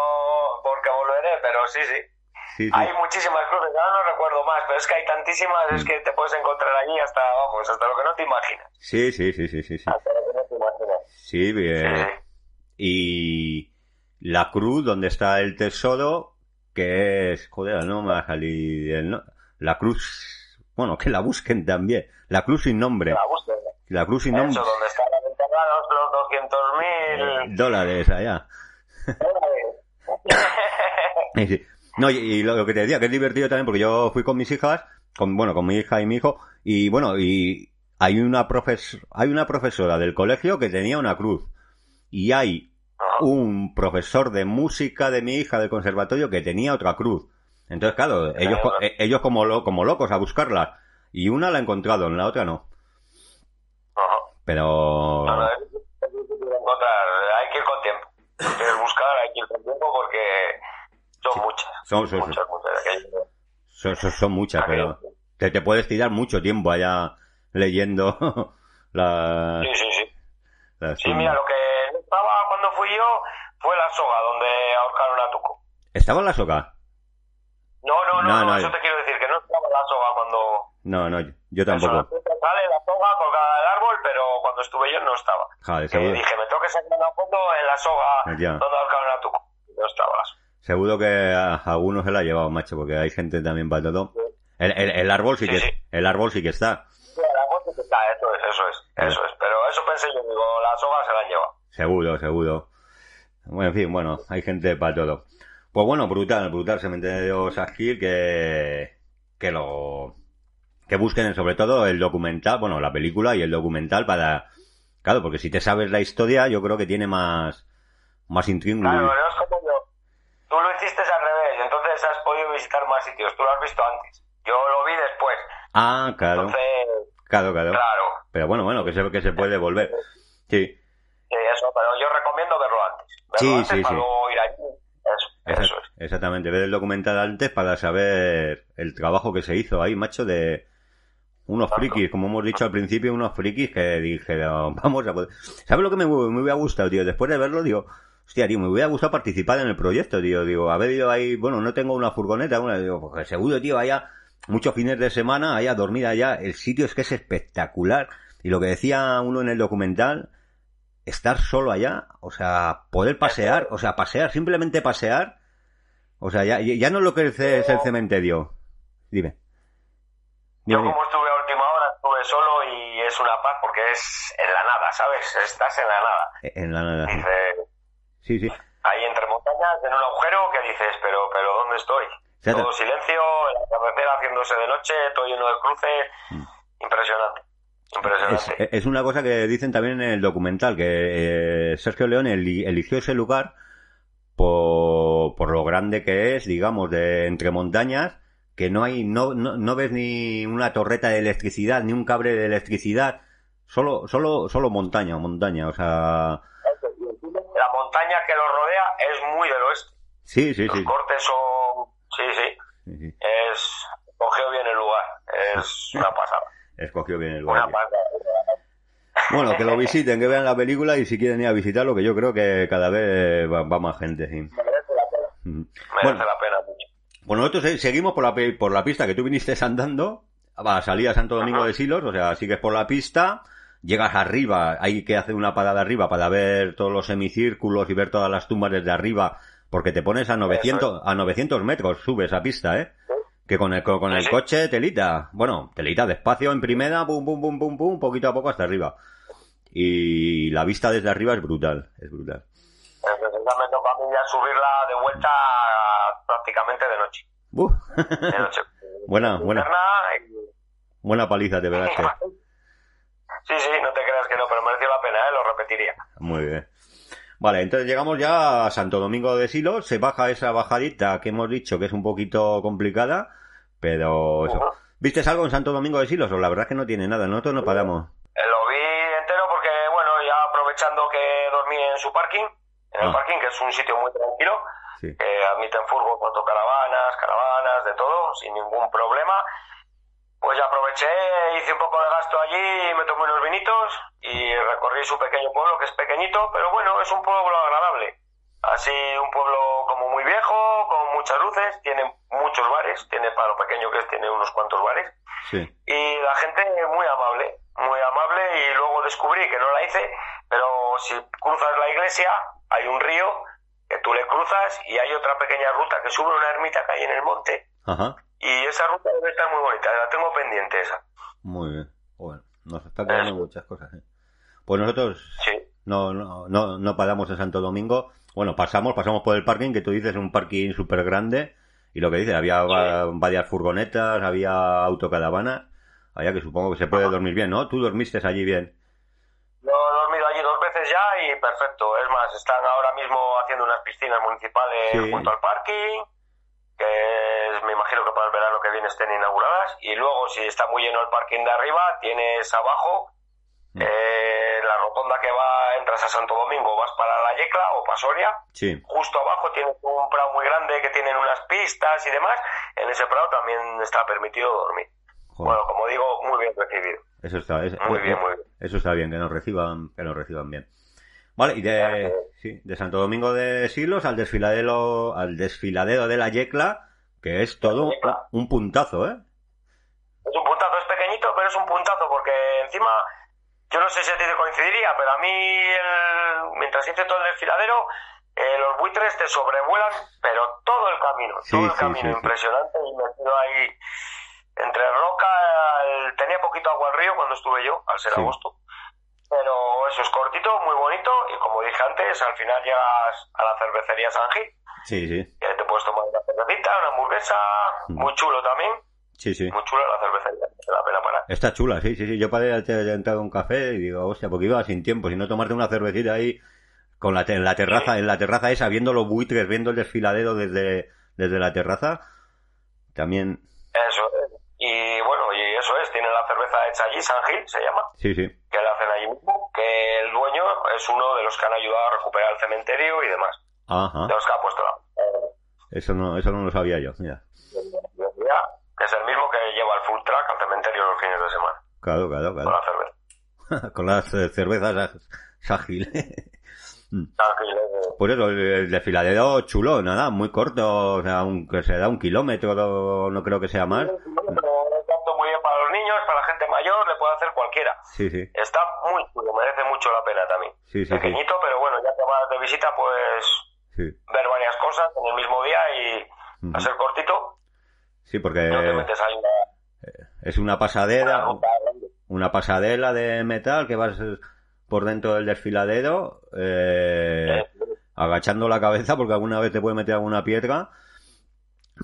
porque volveré, pero sí, sí. Sí, sí. Hay muchísimas cruces, ahora no recuerdo más, pero es que hay tantísimas, es Mm. que te puedes encontrar allí hasta, vamos, hasta lo que no te imaginas. Sí, sí, sí, sí, sí, sí. Hasta lo que no te imaginas. Sí, bien. Y la cruz donde está el tesoro, que es, joder, no me va a salir el no- La cruz, bueno, que la busquen también. La cruz sin nombre. La búsqueda. La cruz sin nombre. Eso, donde están enterrados los 200.000 Dólares allá. dólares. Sí. No, y, y lo que te decía, que es divertido también, porque yo fui con mis hijas, con, bueno, con mi hija y mi hijo, y bueno, y hay una profes, hay una profesora del colegio que tenía una cruz. Y hay Ajá. un profesor de música de mi hija del conservatorio que tenía otra cruz. Entonces, claro, ellos, eh, ellos como, lo- como locos a buscarla. Y una la ha encontrado, en la otra no. Ajá. Pero... No, no, es es difícil de encontrar. Hay que ir con tiempo. Si quieres buscar, hay que ir con tiempo porque son muchas. Son- son- muchas, muchas. Son, son- son muchas, pero te, te puedes tirar mucho tiempo allá leyendo la, Sí, sí, sí. las Sí, mira, lo que no estaba cuando fui yo fue la soga donde ahorcaron a Tuco. ¿Estaba en la soga? No, no, no, No, no, no, eso te quiero decir, que no estaba la soga cuando... No, no, yo Eso, tampoco. sale la soga colgada del árbol, pero cuando estuve yo no estaba. Joder, Que dije, me tengo que sacar una foto en la soga Ya. donde ahorcaron a Tuco. No estaba la soga. Seguro que a, a algunos se la ha llevado, macho, porque hay gente también para todo. El, el, el árbol sí Sí, que sí. el árbol sí que está. Sí, el árbol sí que está, eso es, eso es, eso es. Pero eso pensé yo, digo, la soga se la han llevado. Seguro, seguro. Bueno, en fin, bueno, hay gente para todo. Pues bueno, brutal, brutal cementerio Saskil que, que lo, que busquen sobre todo el documental, bueno, la película y el documental para, claro, porque si te sabes la historia, yo creo que tiene más, más intriga. Claro, no es como yo. Tú lo hiciste al revés, entonces has podido visitar más sitios. Tú lo has visto antes. Yo lo vi después. Ah, claro, Entonces, claro, claro. claro. Pero bueno, bueno, que se, que se puede volver. Sí, Sí, eso, pero yo recomiendo verlo antes. Verlo Sí, antes sí, para sí. luego ir allí. Eso, Esa- eso es. exactamente. Ver el documental antes para saber el trabajo que se hizo ahí, macho, de unos Exacto. frikis, como hemos dicho al principio, unos frikis que dijeron, vamos a poder... ¿Sabes lo que me, me hubiera gustado, tío? Después de verlo, digo, hostia, tío, me hubiera gustado participar en el proyecto, tío. Digo, haber ido ahí, bueno, no tengo una furgoneta, una, digo, porque seguro, tío, haya muchos fines de semana, haya dormida allá. El sitio es que es espectacular. Y lo que decía uno en el documental, estar solo allá, o sea, poder pasear, o sea, pasear, simplemente pasear, o sea, ya, ya no lo que es es el cementerio. Dime. Yo Dime, dime. como estuve a última hora, estuve solo y es una paz porque es en la nada, ¿sabes? Estás en la nada. En la nada. sí. Sí, sí. ahí entre montañas, en un agujero, que dices, pero, pero ¿dónde estoy? Todo silencio, el atardecer haciéndose de noche, todo lleno de cruces. Mm. Impresionante. Es, Impresionante. es una cosa que dicen también en el documental, que eh, Sergio León eli- eligió ese lugar por, por lo grande que es, digamos, de entre montañas, que no hay, no, no, no ves ni una torreta de electricidad, ni un cable de electricidad, solo, solo, solo montaña, montaña, o sea, sí, sí, Los sí. cortes son... Sí, sí. sí, sí. Es... Cogió bien el lugar. Es una pasada. Escogió bien el lugar. Una pasada. Bueno, que lo visiten, que vean la película y si quieren ir a visitarlo, que yo creo que cada vez va, va más gente, sí. Merece la pena. Merece Bueno, la pena mucho. Nosotros seguimos por la, por la pista que tú viniste andando, va a salir a Santo Domingo Ajá. de Silos, o sea, sigues por la pista, llegas arriba, hay que hacer una parada arriba para ver todos los semicírculos y ver todas las tumbas desde arriba, porque te pones a 900, a 900 metros, subes a pista, ¿eh? Que con el, co- con el coche telita, bueno, telita despacio en primera, pum, pum, pum, pum, pum, poquito a poco hasta arriba. Y la vista desde arriba es brutal, es brutal. Me toca a mí ya subirla de vuelta prácticamente de noche. Uf. De noche. buena, buena, buena paliza te pegaste. Sí, sí, no te creas que no, pero mereció la pena, ¿eh? Lo repetiría. Muy bien. Vale, entonces llegamos ya a Santo Domingo de Silos, se baja esa bajadita que hemos dicho que es un poquito complicada, pero eso. ¿Viste algo en Santo Domingo de Silos? O la verdad es que no tiene nada, nosotros no paramos. Eh, Lo vi entero porque, bueno, ya aprovechando que dormí en su parking, en el Ah. parking, que es un sitio muy tranquilo, Sí. que admiten furgo, caravanas, caravanas, de todo, sin ningún problema. Pues ya aproveché, hice un poco de gasto allí, me tomé unos vinitos y recorrí su pequeño pueblo, que es pequeñito, pero bueno, es un pueblo agradable. Así, un pueblo como muy viejo, con muchas luces, tiene muchos bares, tiene para lo pequeño que es, tiene unos cuantos bares Sí. y la gente muy amable, muy amable y luego descubrí que no la hice, pero si cruzas la iglesia hay un río que tú le cruzas y hay otra pequeña ruta que sube a una ermita que hay en el monte Ajá. Y esa ruta debe estar muy bonita, la tengo pendiente esa. Muy bien. Bueno, nos está quedando Eso. muchas cosas. ¿eh? Pues nosotros Sí, no, no, no, no paramos en Santo Domingo. Bueno, pasamos, pasamos por el parking, que tú dices un parking súper grande. Y lo que dices, había va- varias furgonetas, había autocaravanas. Había que supongo que se puede dormir bien, ¿no? Tú dormiste allí bien. yo he dormido allí dos veces ya y perfecto, es más, están ahora mismo haciendo unas piscinas municipales Sí. junto al parking, que es me imagino que para el verano que viene estén inauguradas. Y luego, si está muy lleno el parking de arriba, tienes abajo eh, la rotonda que va, entras a Santo Domingo, vas para La Yecla o Pasoria. Sí. Justo abajo tienes un prado muy grande que tienen unas pistas y demás. En ese prado también está permitido dormir. Joder. Bueno, como digo, muy bien recibido. Eso está, es- Muy bien, muy bien. Eso está bien, que nos reciban, que nos reciban bien. Vale, y de, sí, de Santo Domingo de Silos al desfiladero, al desfiladero de la Yecla, que es todo Yecla. un puntazo, ¿eh? Es un puntazo, es pequeñito, pero es un puntazo porque encima, yo no sé si a ti te coincidiría, pero a mí, el- mientras hice todo el desfiladero, eh, los buitres te sobrevuelan, pero todo el camino, Sí, todo el sí, camino, sí, impresionante, y metido ahí entre roca, el- tenía poquito agua al río cuando estuve yo, al ser agosto, pero eso es cortito, muy bonito, y como dije antes, al final llegas a la cervecería San Gil, Sí, sí, puedes tomar una cervecita, una hamburguesa, muy chulo también, sí, sí. muy chula la cervecería, la pena parar. Está chula, sí, sí, sí. Yo antes de entrar a un café y digo, hostia, porque iba sin tiempo, si no tomarte una cervecita ahí con la, en la terraza, en la terraza esa, viendo los buitres, viendo el desfiladero desde, desde la terraza, también, Eso es. Y bueno, y eso es, tienen la cerveza hecha allí, San Gil se llama, sí, sí. que la hacen allí mismo, que el dueño es uno de los que han ayudado a recuperar el cementerio y demás, Ajá. de los que ha puesto la Eso no, eso no lo sabía yo, mira. que es el mismo que lleva el full track al cementerio los fines de semana, Claro, claro, con claro. la cerveza. con las eh, cervezas ágil. San Gil, eh, Por eso, el, desfiladero chulo, nada, muy corto, o sea, aunque se da un kilómetro, no, no creo que sea más. pero tanto muy bien para los niños, para la gente mayor, le puede hacer cualquiera. Sí, sí, Está muy chulo, merece mucho la pena también. sí, sí, sí, Pequeñito, pero bueno, ya que vas de visita, pues sí. ver varias cosas en el mismo día y Ujú. a ser cortito, Sí, porque no te metes ahí en la- es una la pasadera, una pasadela de metal que vas eh, por dentro del desfiladero, eh, agachando la cabeza porque alguna vez te puede meter alguna piedra.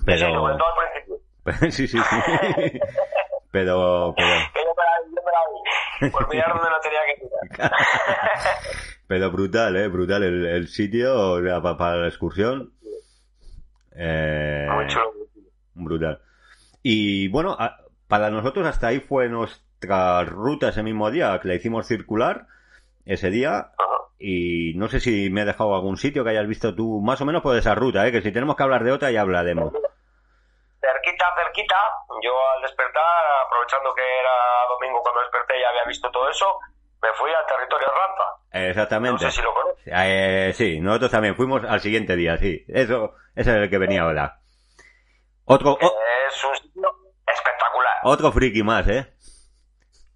Sí, sobre Pero, todo al principio. sí, sí, sí. Pero, pero, Que yo me la vi, yo me la vi. Por mirar donde no tenía. pero brutal, eh, brutal el, el sitio, o sea, pa- para la excursión. Eh. Brutal. Y bueno, a- para nosotros hasta ahí fue nuestra ruta ese mismo día, que la hicimos circular ese día. Ajá. Y no sé si me he dejado algún sitio que hayas visto tú, más o menos por esa ruta, ¿eh? que si tenemos que hablar de otra ya hablaremos. Cerquita, cerquita, yo al despertar, aprovechando que era domingo cuando desperté y había visto todo eso, me fui al territorio Rampa. No Exactamente. sé si lo conoces. Eh, sí, nosotros también fuimos al siguiente día, sí. Eso, ese es el que venía ahora. Otro, Es un sitio espectacular. otro friki más, ¿eh?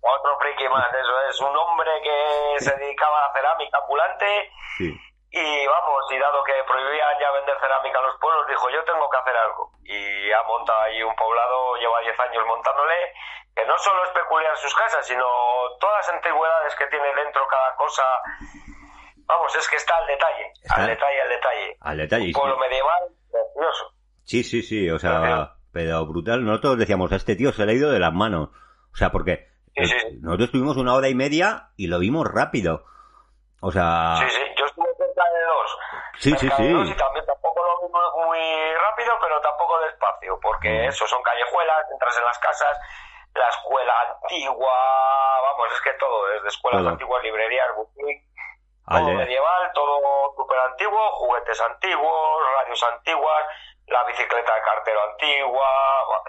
Otro friki más, eso es. Un hombre que se dedicaba a la cerámica ambulante Sí. y vamos, y dado que prohibían ya vender cerámica en los pueblos, dijo yo tengo que hacer algo. Y ha montado ahí un poblado, lleva 10 años montándole, que no solo es peculiar sus casas, sino todas las antigüedades que tiene dentro cada cosa. Vamos, es que está al detalle, Está- al detalle, al detalle. Al detalle. Un pueblo medieval, precioso. Sí, sí, sí, o sea, Gracias. pero brutal. Nosotros decíamos, a este tío se le ha ido de las manos. O sea, porque Sí, sí. eh, nosotros estuvimos una hora y media y lo vimos rápido. O sea, Sí, sí, yo estuve cerca de dos. Sí, sí, Cerca dos sí. y también tampoco lo vi muy, rápido, pero tampoco despacio, porque eso son callejuelas, entras en las casas, la escuela antigua, vamos, es que todo, desde escuelas Todo. antiguas, librerías, boutique, todo Ale. medieval, todo súper antiguo, juguetes antiguos, radios antiguas, la bicicleta de cartero antigua,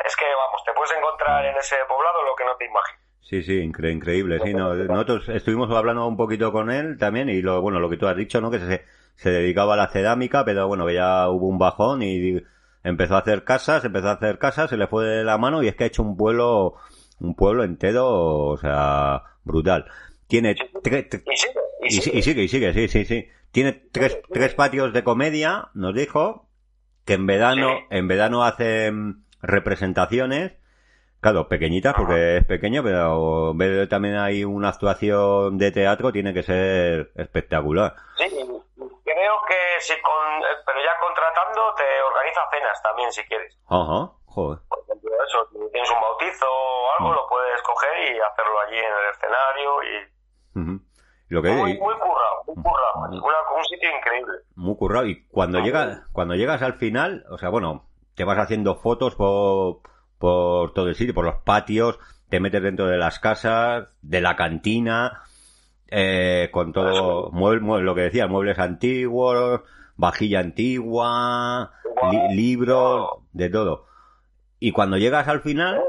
es que vamos, te puedes encontrar en ese poblado lo que no te imaginas. Sí, sí, incre- increíble. Sí, no, nosotros estuvimos hablando un poquito con él también y lo, bueno, lo que tú has dicho, ¿no? Que se, se dedicaba a la cerámica, pero bueno, ya hubo un bajón y empezó a hacer casas, empezó a hacer casas, se le fue de la mano y es que ha hecho un pueblo, un pueblo entero, o sea, brutal. Tiene tres, Y sigue, y sigue. sí- y sigue, y sigue, sí, sí, sí. Tiene tres, tres patios de comedia, nos dijo, que en verano, en verano hacen representaciones, claro, pequeñitas porque es pequeño, pero también hay una actuación de teatro, tiene que ser espectacular. Sí, creo que si con, eh, pero ya contratando te organiza cenas también si quieres. Ajá, joder. Si tienes un bautizo o algo, Mm. lo puedes coger y hacerlo allí en el escenario y Ujú. Lo que muy, muy currado, muy currado, Mm. Una- un sitio increíble. muy currado y cuando llegas bueno. cuando llegas al final o sea bueno te vas haciendo fotos por, por todo el sitio, por los patios, te metes dentro de las casas, de la cantina, eh, con todo, mueble, mueble- lo que decía, muebles antiguos, vajilla antigua, li- libros, de todo. Y cuando llegas al final,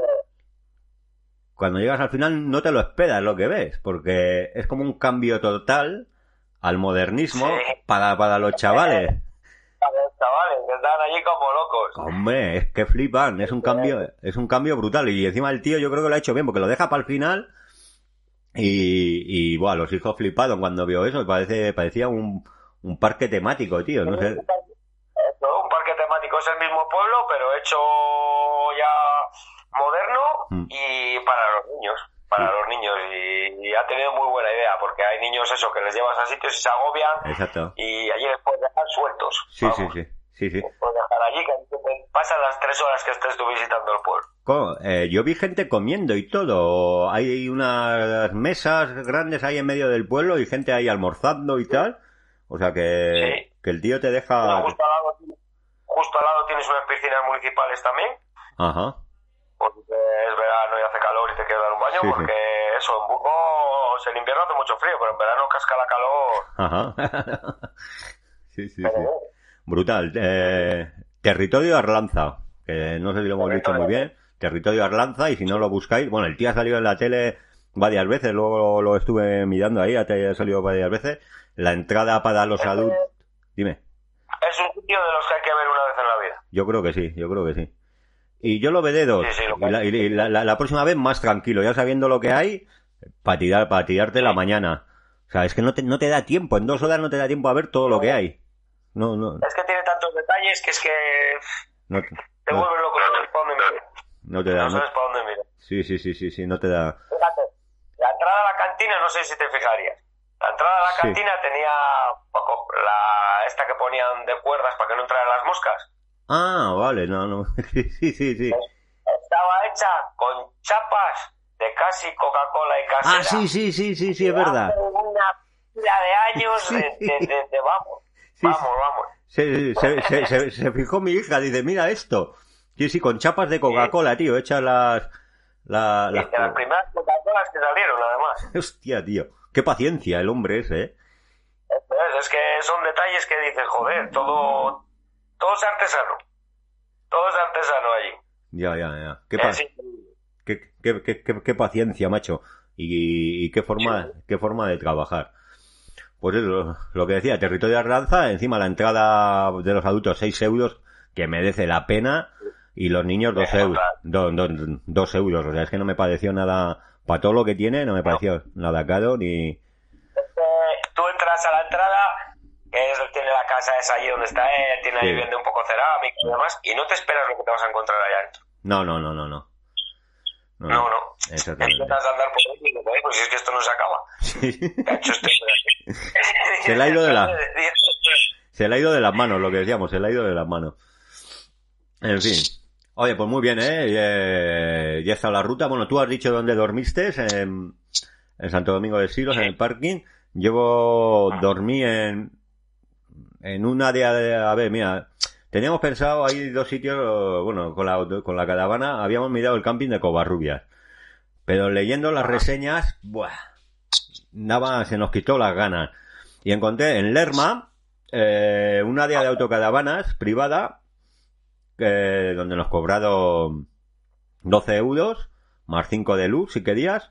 cuando llegas al final no te lo esperas lo que ves, porque es como un cambio total al modernismo Sí. para, para los chavales. Los chavales que están allí como locos. Hombre, es que flipan, es un cambio, es un cambio brutal. Y encima el tío yo creo que lo ha hecho bien, porque lo deja para el final. Y, y bueno, los hijos fliparon cuando vio eso, parece, parecía un, un parque temático, tío, no sé. Eso, un parque temático es el mismo pueblo, pero hecho moderno Mm. y para los niños. Para los niños. Y, y ha tenido muy buena idea, porque hay niños eso que les llevas a sitios y se agobian Exacto. y allí les puedes dejar sueltos. Sí, sí, Vamos. sí, sí, sí. Les puedes dejar allí que ahí te pasan las tres horas que estés tú visitando el pueblo. Eh, yo vi gente comiendo y todo. Hay unas mesas grandes ahí en medio del pueblo y gente ahí almorzando y tal. O sea que, Sí. que el tío te deja... Justo, al lado, justo al lado tienes unas piscinas municipales también. Ajá. Porque es verano y hace calor y te quieres dar un baño, Sí, sí. porque eso, en Burgos en invierno hace mucho frío, pero en verano casca la calor. Ajá. sí, sí, Pero sí. Brutal. Eh, territorio Arlanza, que no sé si lo hemos dicho muy bien. Territorio Arlanza, y si no lo buscáis, bueno, el tío ha salido en la tele varias veces, luego lo, lo estuve mirando ahí, ha salido varias veces. La entrada para los adultos. Dime. Es un sitio de los que hay que ver una vez en la vida. Yo creo que sí, yo creo que sí. Y yo lo veré dos. Sí, sí, lo y la, y la- la- la próxima vez más tranquilo, ya sabiendo lo que hay, para tirar, para tirarte la mañana. O sea, es que no te, no te da tiempo, en dos horas no te da tiempo a ver todo lo que hay. No, no, Es que tiene tantos detalles que es que no, te no, vuelves loco, no sabes para dónde mirar. no te da. No sabes para dónde mirar. sí, sí, sí, sí, sí, no te da. Fíjate, la entrada a la cantina, no sé si te fijarías. La entrada a la Sí. cantina tenía poco, la esta que ponían de cuerdas para que no entraran las moscas. Ah, vale, no, no. Sí, sí, sí. Estaba hecha con chapas de casi Coca-Cola y casera. Ah, sí, sí, sí, sí, sí, es verdad. Una pila de años Sí. de, de- de- de vamos. Sí, vamos, sí. vamos. Se, se, se, se- se fijó mi hija, dice, mira esto. Sí, sí, con chapas de Coca-Cola, tío, hechas las... La, las- de las primeras Coca-Colas que salieron, además. Hostia, tío. Qué paciencia el hombre ese, ¿eh? Es, es que son detalles que dices, joder, todo, todo es artesano. Todo es artesano allí. Ya, ya, ya. Qué, pa- qué, qué- qué- paciencia, macho. Y, y qué forma, qué forma de trabajar. Pues eso, lo que decía, territorio de Arlanza, encima la entrada de los adultos 6 euros, que merece la pena, y los niños 2 Total. euros. do- do- dos euros, o sea, es que no me pareció nada, para todo lo que tiene, no me pareció nada caro, ni... Tú entras a la entrada, que es, tiene la casa esa allí donde está él, tiene ahí Sí. vende un poco cerámica y demás, y no te esperas lo que te vas a encontrar allá dentro. No, no, no, no, no. No, no. Exactamente. Empiezas a andar por ahí y dices, "Oye, pues si es que esto no se acaba. ¿Qué ha hecho este hombre aquí?". Se le ha ido de la- Se le ha ido de las manos, lo que decíamos, se le ha ido de las manos. En fin. Oye, pues muy bien, ¿eh? Ya, ya está la ruta. Bueno, tú has dicho dónde dormiste, en, en Santo Domingo de Silos, en el parking. Yo dormí en, en un área de... A ver, mira, teníamos pensado, hay dos sitios, bueno, con la, con la caravana, habíamos mirado el camping de Covarrubias. Pero leyendo las reseñas, buah, nada, se nos quitó las ganas. Y encontré en Lerma, eh, un área de autocaravanas privada, eh, donde nos cobraron 12 euros, más 5 de luz si querías,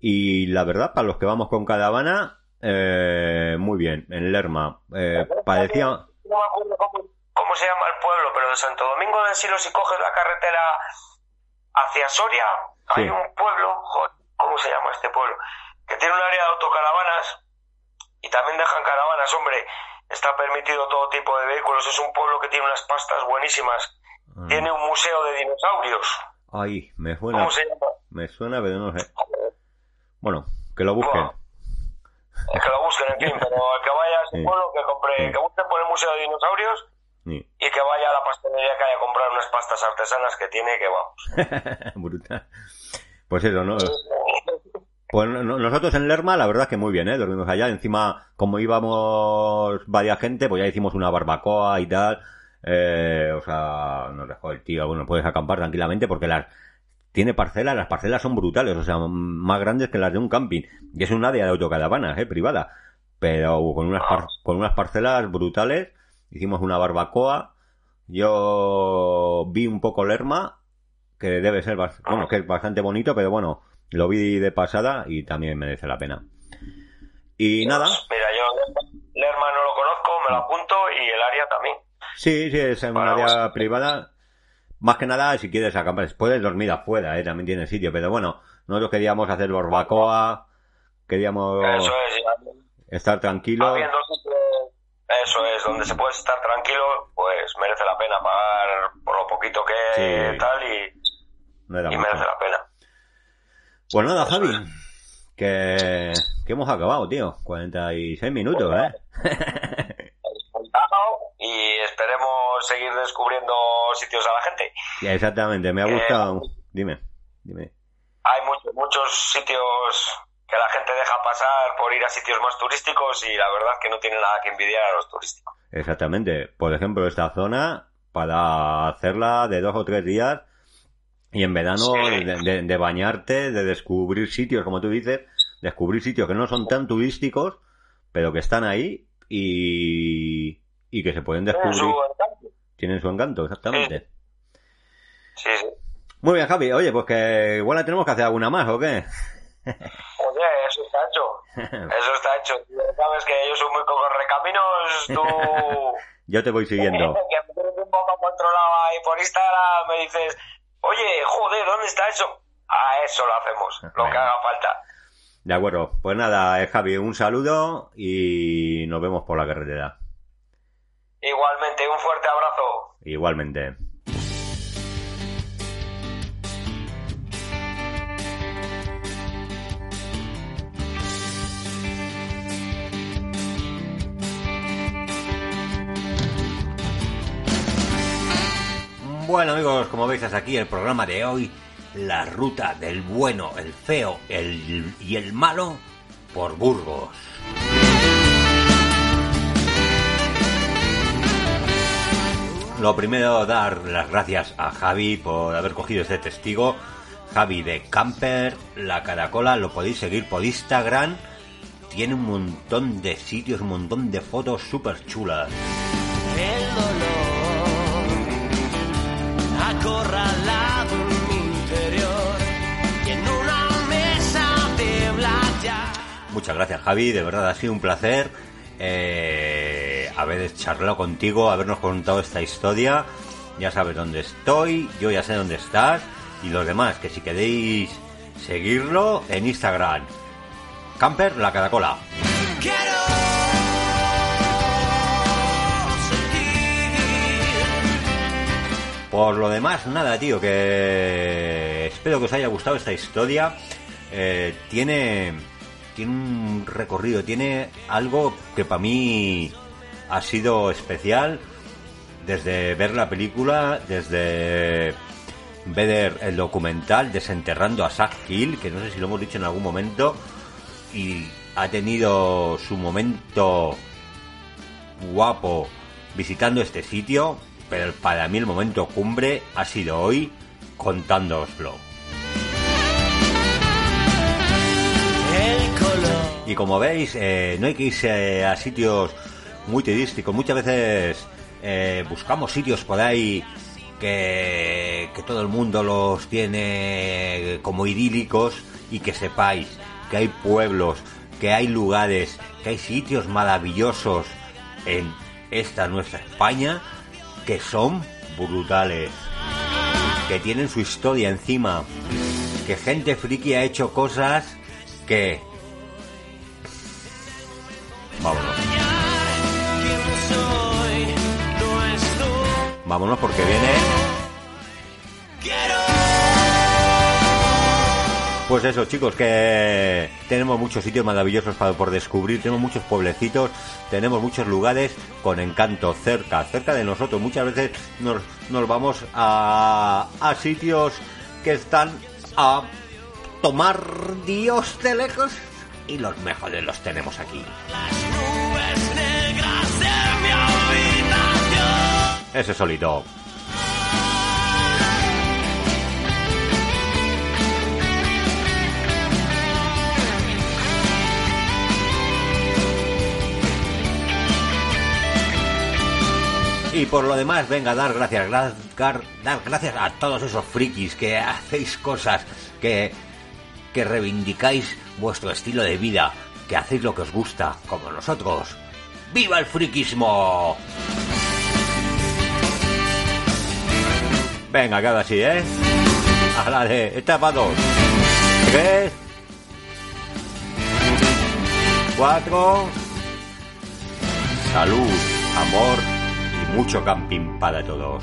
y la verdad, para los que vamos con caravana, eh, muy bien, en Lerma. Eh, parecía... No me acuerdo cómo, cómo se llama el pueblo, pero de Santo Domingo de Silo, si coges la carretera hacia Soria, hay Sí. un pueblo, joder, ¿cómo se llama este pueblo? Que tiene un área de autocaravanas y también dejan caravanas, hombre. Está permitido todo tipo de vehículos. Es un pueblo que tiene unas pastas buenísimas. Ah, Tiene un museo de dinosaurios. Ay, me suena, ¿Cómo se llama? me suena, pero no sé. Bueno, que lo busquen. Bueno. Es que lo busquen, en fin, pero el que vaya a ese pueblo, que compre, que busque por el museo de dinosaurios y que vaya a la pastelería que haya a comprar unas pastas artesanas que tiene que vamos. Brutal. Pues eso, ¿no? Pues no- no- nosotros en Lerma, la verdad es que muy bien, ¿eh? Dormimos allá. Encima, como íbamos varias gente, pues ya hicimos una barbacoa y tal. Eh, o sea, nos dejó el tío, bueno, puedes acampar tranquilamente porque las tiene parcelas, las parcelas son brutales, o sea, más grandes que las de un camping. Y es un área de autocaravanas, eh, privada. Pero con unas, par- con unas parcelas brutales, hicimos una barbacoa. Yo vi un poco Lerma, que debe ser, bueno, que es bastante bonito, pero bueno, lo vi de pasada y también merece la pena. Y nada, Mira, yo Lerma no lo conozco, me lo apunto y el área también. Sí, sí, es en un Para área privada. Más que nada, si quieres acampar, puedes dormir afuera, ¿eh? también tiene sitio. Pero bueno, nosotros queríamos hacer barbacoa, queríamos Eso es, y estar tranquilos. eso es, donde se puede estar tranquilo, pues merece la pena pagar por lo poquito que Sí. tal y, No y merece la pena. Pues nada, Javi, que, que hemos acabado, tío. 46 minutos, ¿eh? Y esperemos seguir descubriendo sitios a la gente. Exactamente, me ha Eh, gustado. Dime, dime. Hay muchos, muchos sitios que la gente deja pasar por ir a sitios más turísticos y la verdad que no tiene nada que envidiar a los turísticos. Exactamente. Por ejemplo, esta zona, para hacerla de dos o tres días, y en verano, Sí. de, de- de bañarte, de descubrir sitios, como tú dices, descubrir sitios que no son tan turísticos, pero que están ahí y, y que se pueden descubrir. su encanto. Tienen su encanto, exactamente. Sí, sí. Muy bien, Javi. Oye, pues que igual la tenemos que hacer alguna más, ¿o qué? Oye, eso está hecho. Eso está hecho. Sabes que yo soy muy recaminos, tú... Yo te voy siguiendo. que me un poco controlado ahí por Instagram, me dices, oye, joder, ¿dónde está eso? A eso lo hacemos, lo que haga falta. De acuerdo. Pues nada, eh, Javi, un saludo y nos vemos por la carretera. Igualmente, un fuerte abrazo. Igualmente. Bueno amigos, como veis hasta aquí el programa de hoy, la ruta del bueno, el feo el, y el malo por Burgos. Lo primero, dar las gracias a Javi por haber cogido este testigo. Javi de Camper, La Caracola, lo podéis seguir por Instagram. Tiene un montón de sitios, un montón de fotos súper chulas. El dolor acorralado en mi interior y en una mesa de. Muchas gracias Javi, de verdad ha sido un placer eh, haber charlado contigo, habernos contado esta historia. Ya sabes dónde estoy, yo ya sé dónde estás y los demás, que si queréis seguirlo en Instagram, Camper La Caracola. Por lo demás, nada, tío, que espero que os haya gustado esta historia. Eh, tiene, tiene un recorrido, tiene algo que para mí ha sido especial desde ver la película, desde ver el documental Desenterrando a Zack Hill, que no sé si lo hemos dicho en algún momento, y ha tenido su momento guapo visitando este sitio, pero para mí el momento cumbre ha sido hoy contándooslo. Y como veis, eh, no hay que irse a sitios muy turísticos. Muchas veces eh, buscamos sitios por ahí que, que todo el mundo los tiene como idílicos y que sepáis que hay pueblos, que hay lugares, que hay sitios maravillosos en esta nuestra España que son brutales, que tienen su historia encima, que gente friki ha hecho cosas que Vámonos. Vámonos porque viene. Pues eso, chicos, que tenemos muchos sitios maravillosos para por descubrir, tenemos muchos pueblecitos, tenemos muchos lugares con encanto cerca, cerca de nosotros. Muchas veces nos, nos vamos a, a sitios que están a tomar Dios de lejos y los mejores los tenemos aquí. Ese solito. Y por lo demás, venga, dar gracias, dar, dar gracias a todos esos frikis que hacéis cosas, que, que reivindicáis vuestro estilo de vida, que hacéis lo que os gusta, como nosotros. ¡Viva el frikismo! Venga, queda así, ¿eh? A la de etapa 2. 3. 4. Salud, amor y mucho camping para todos.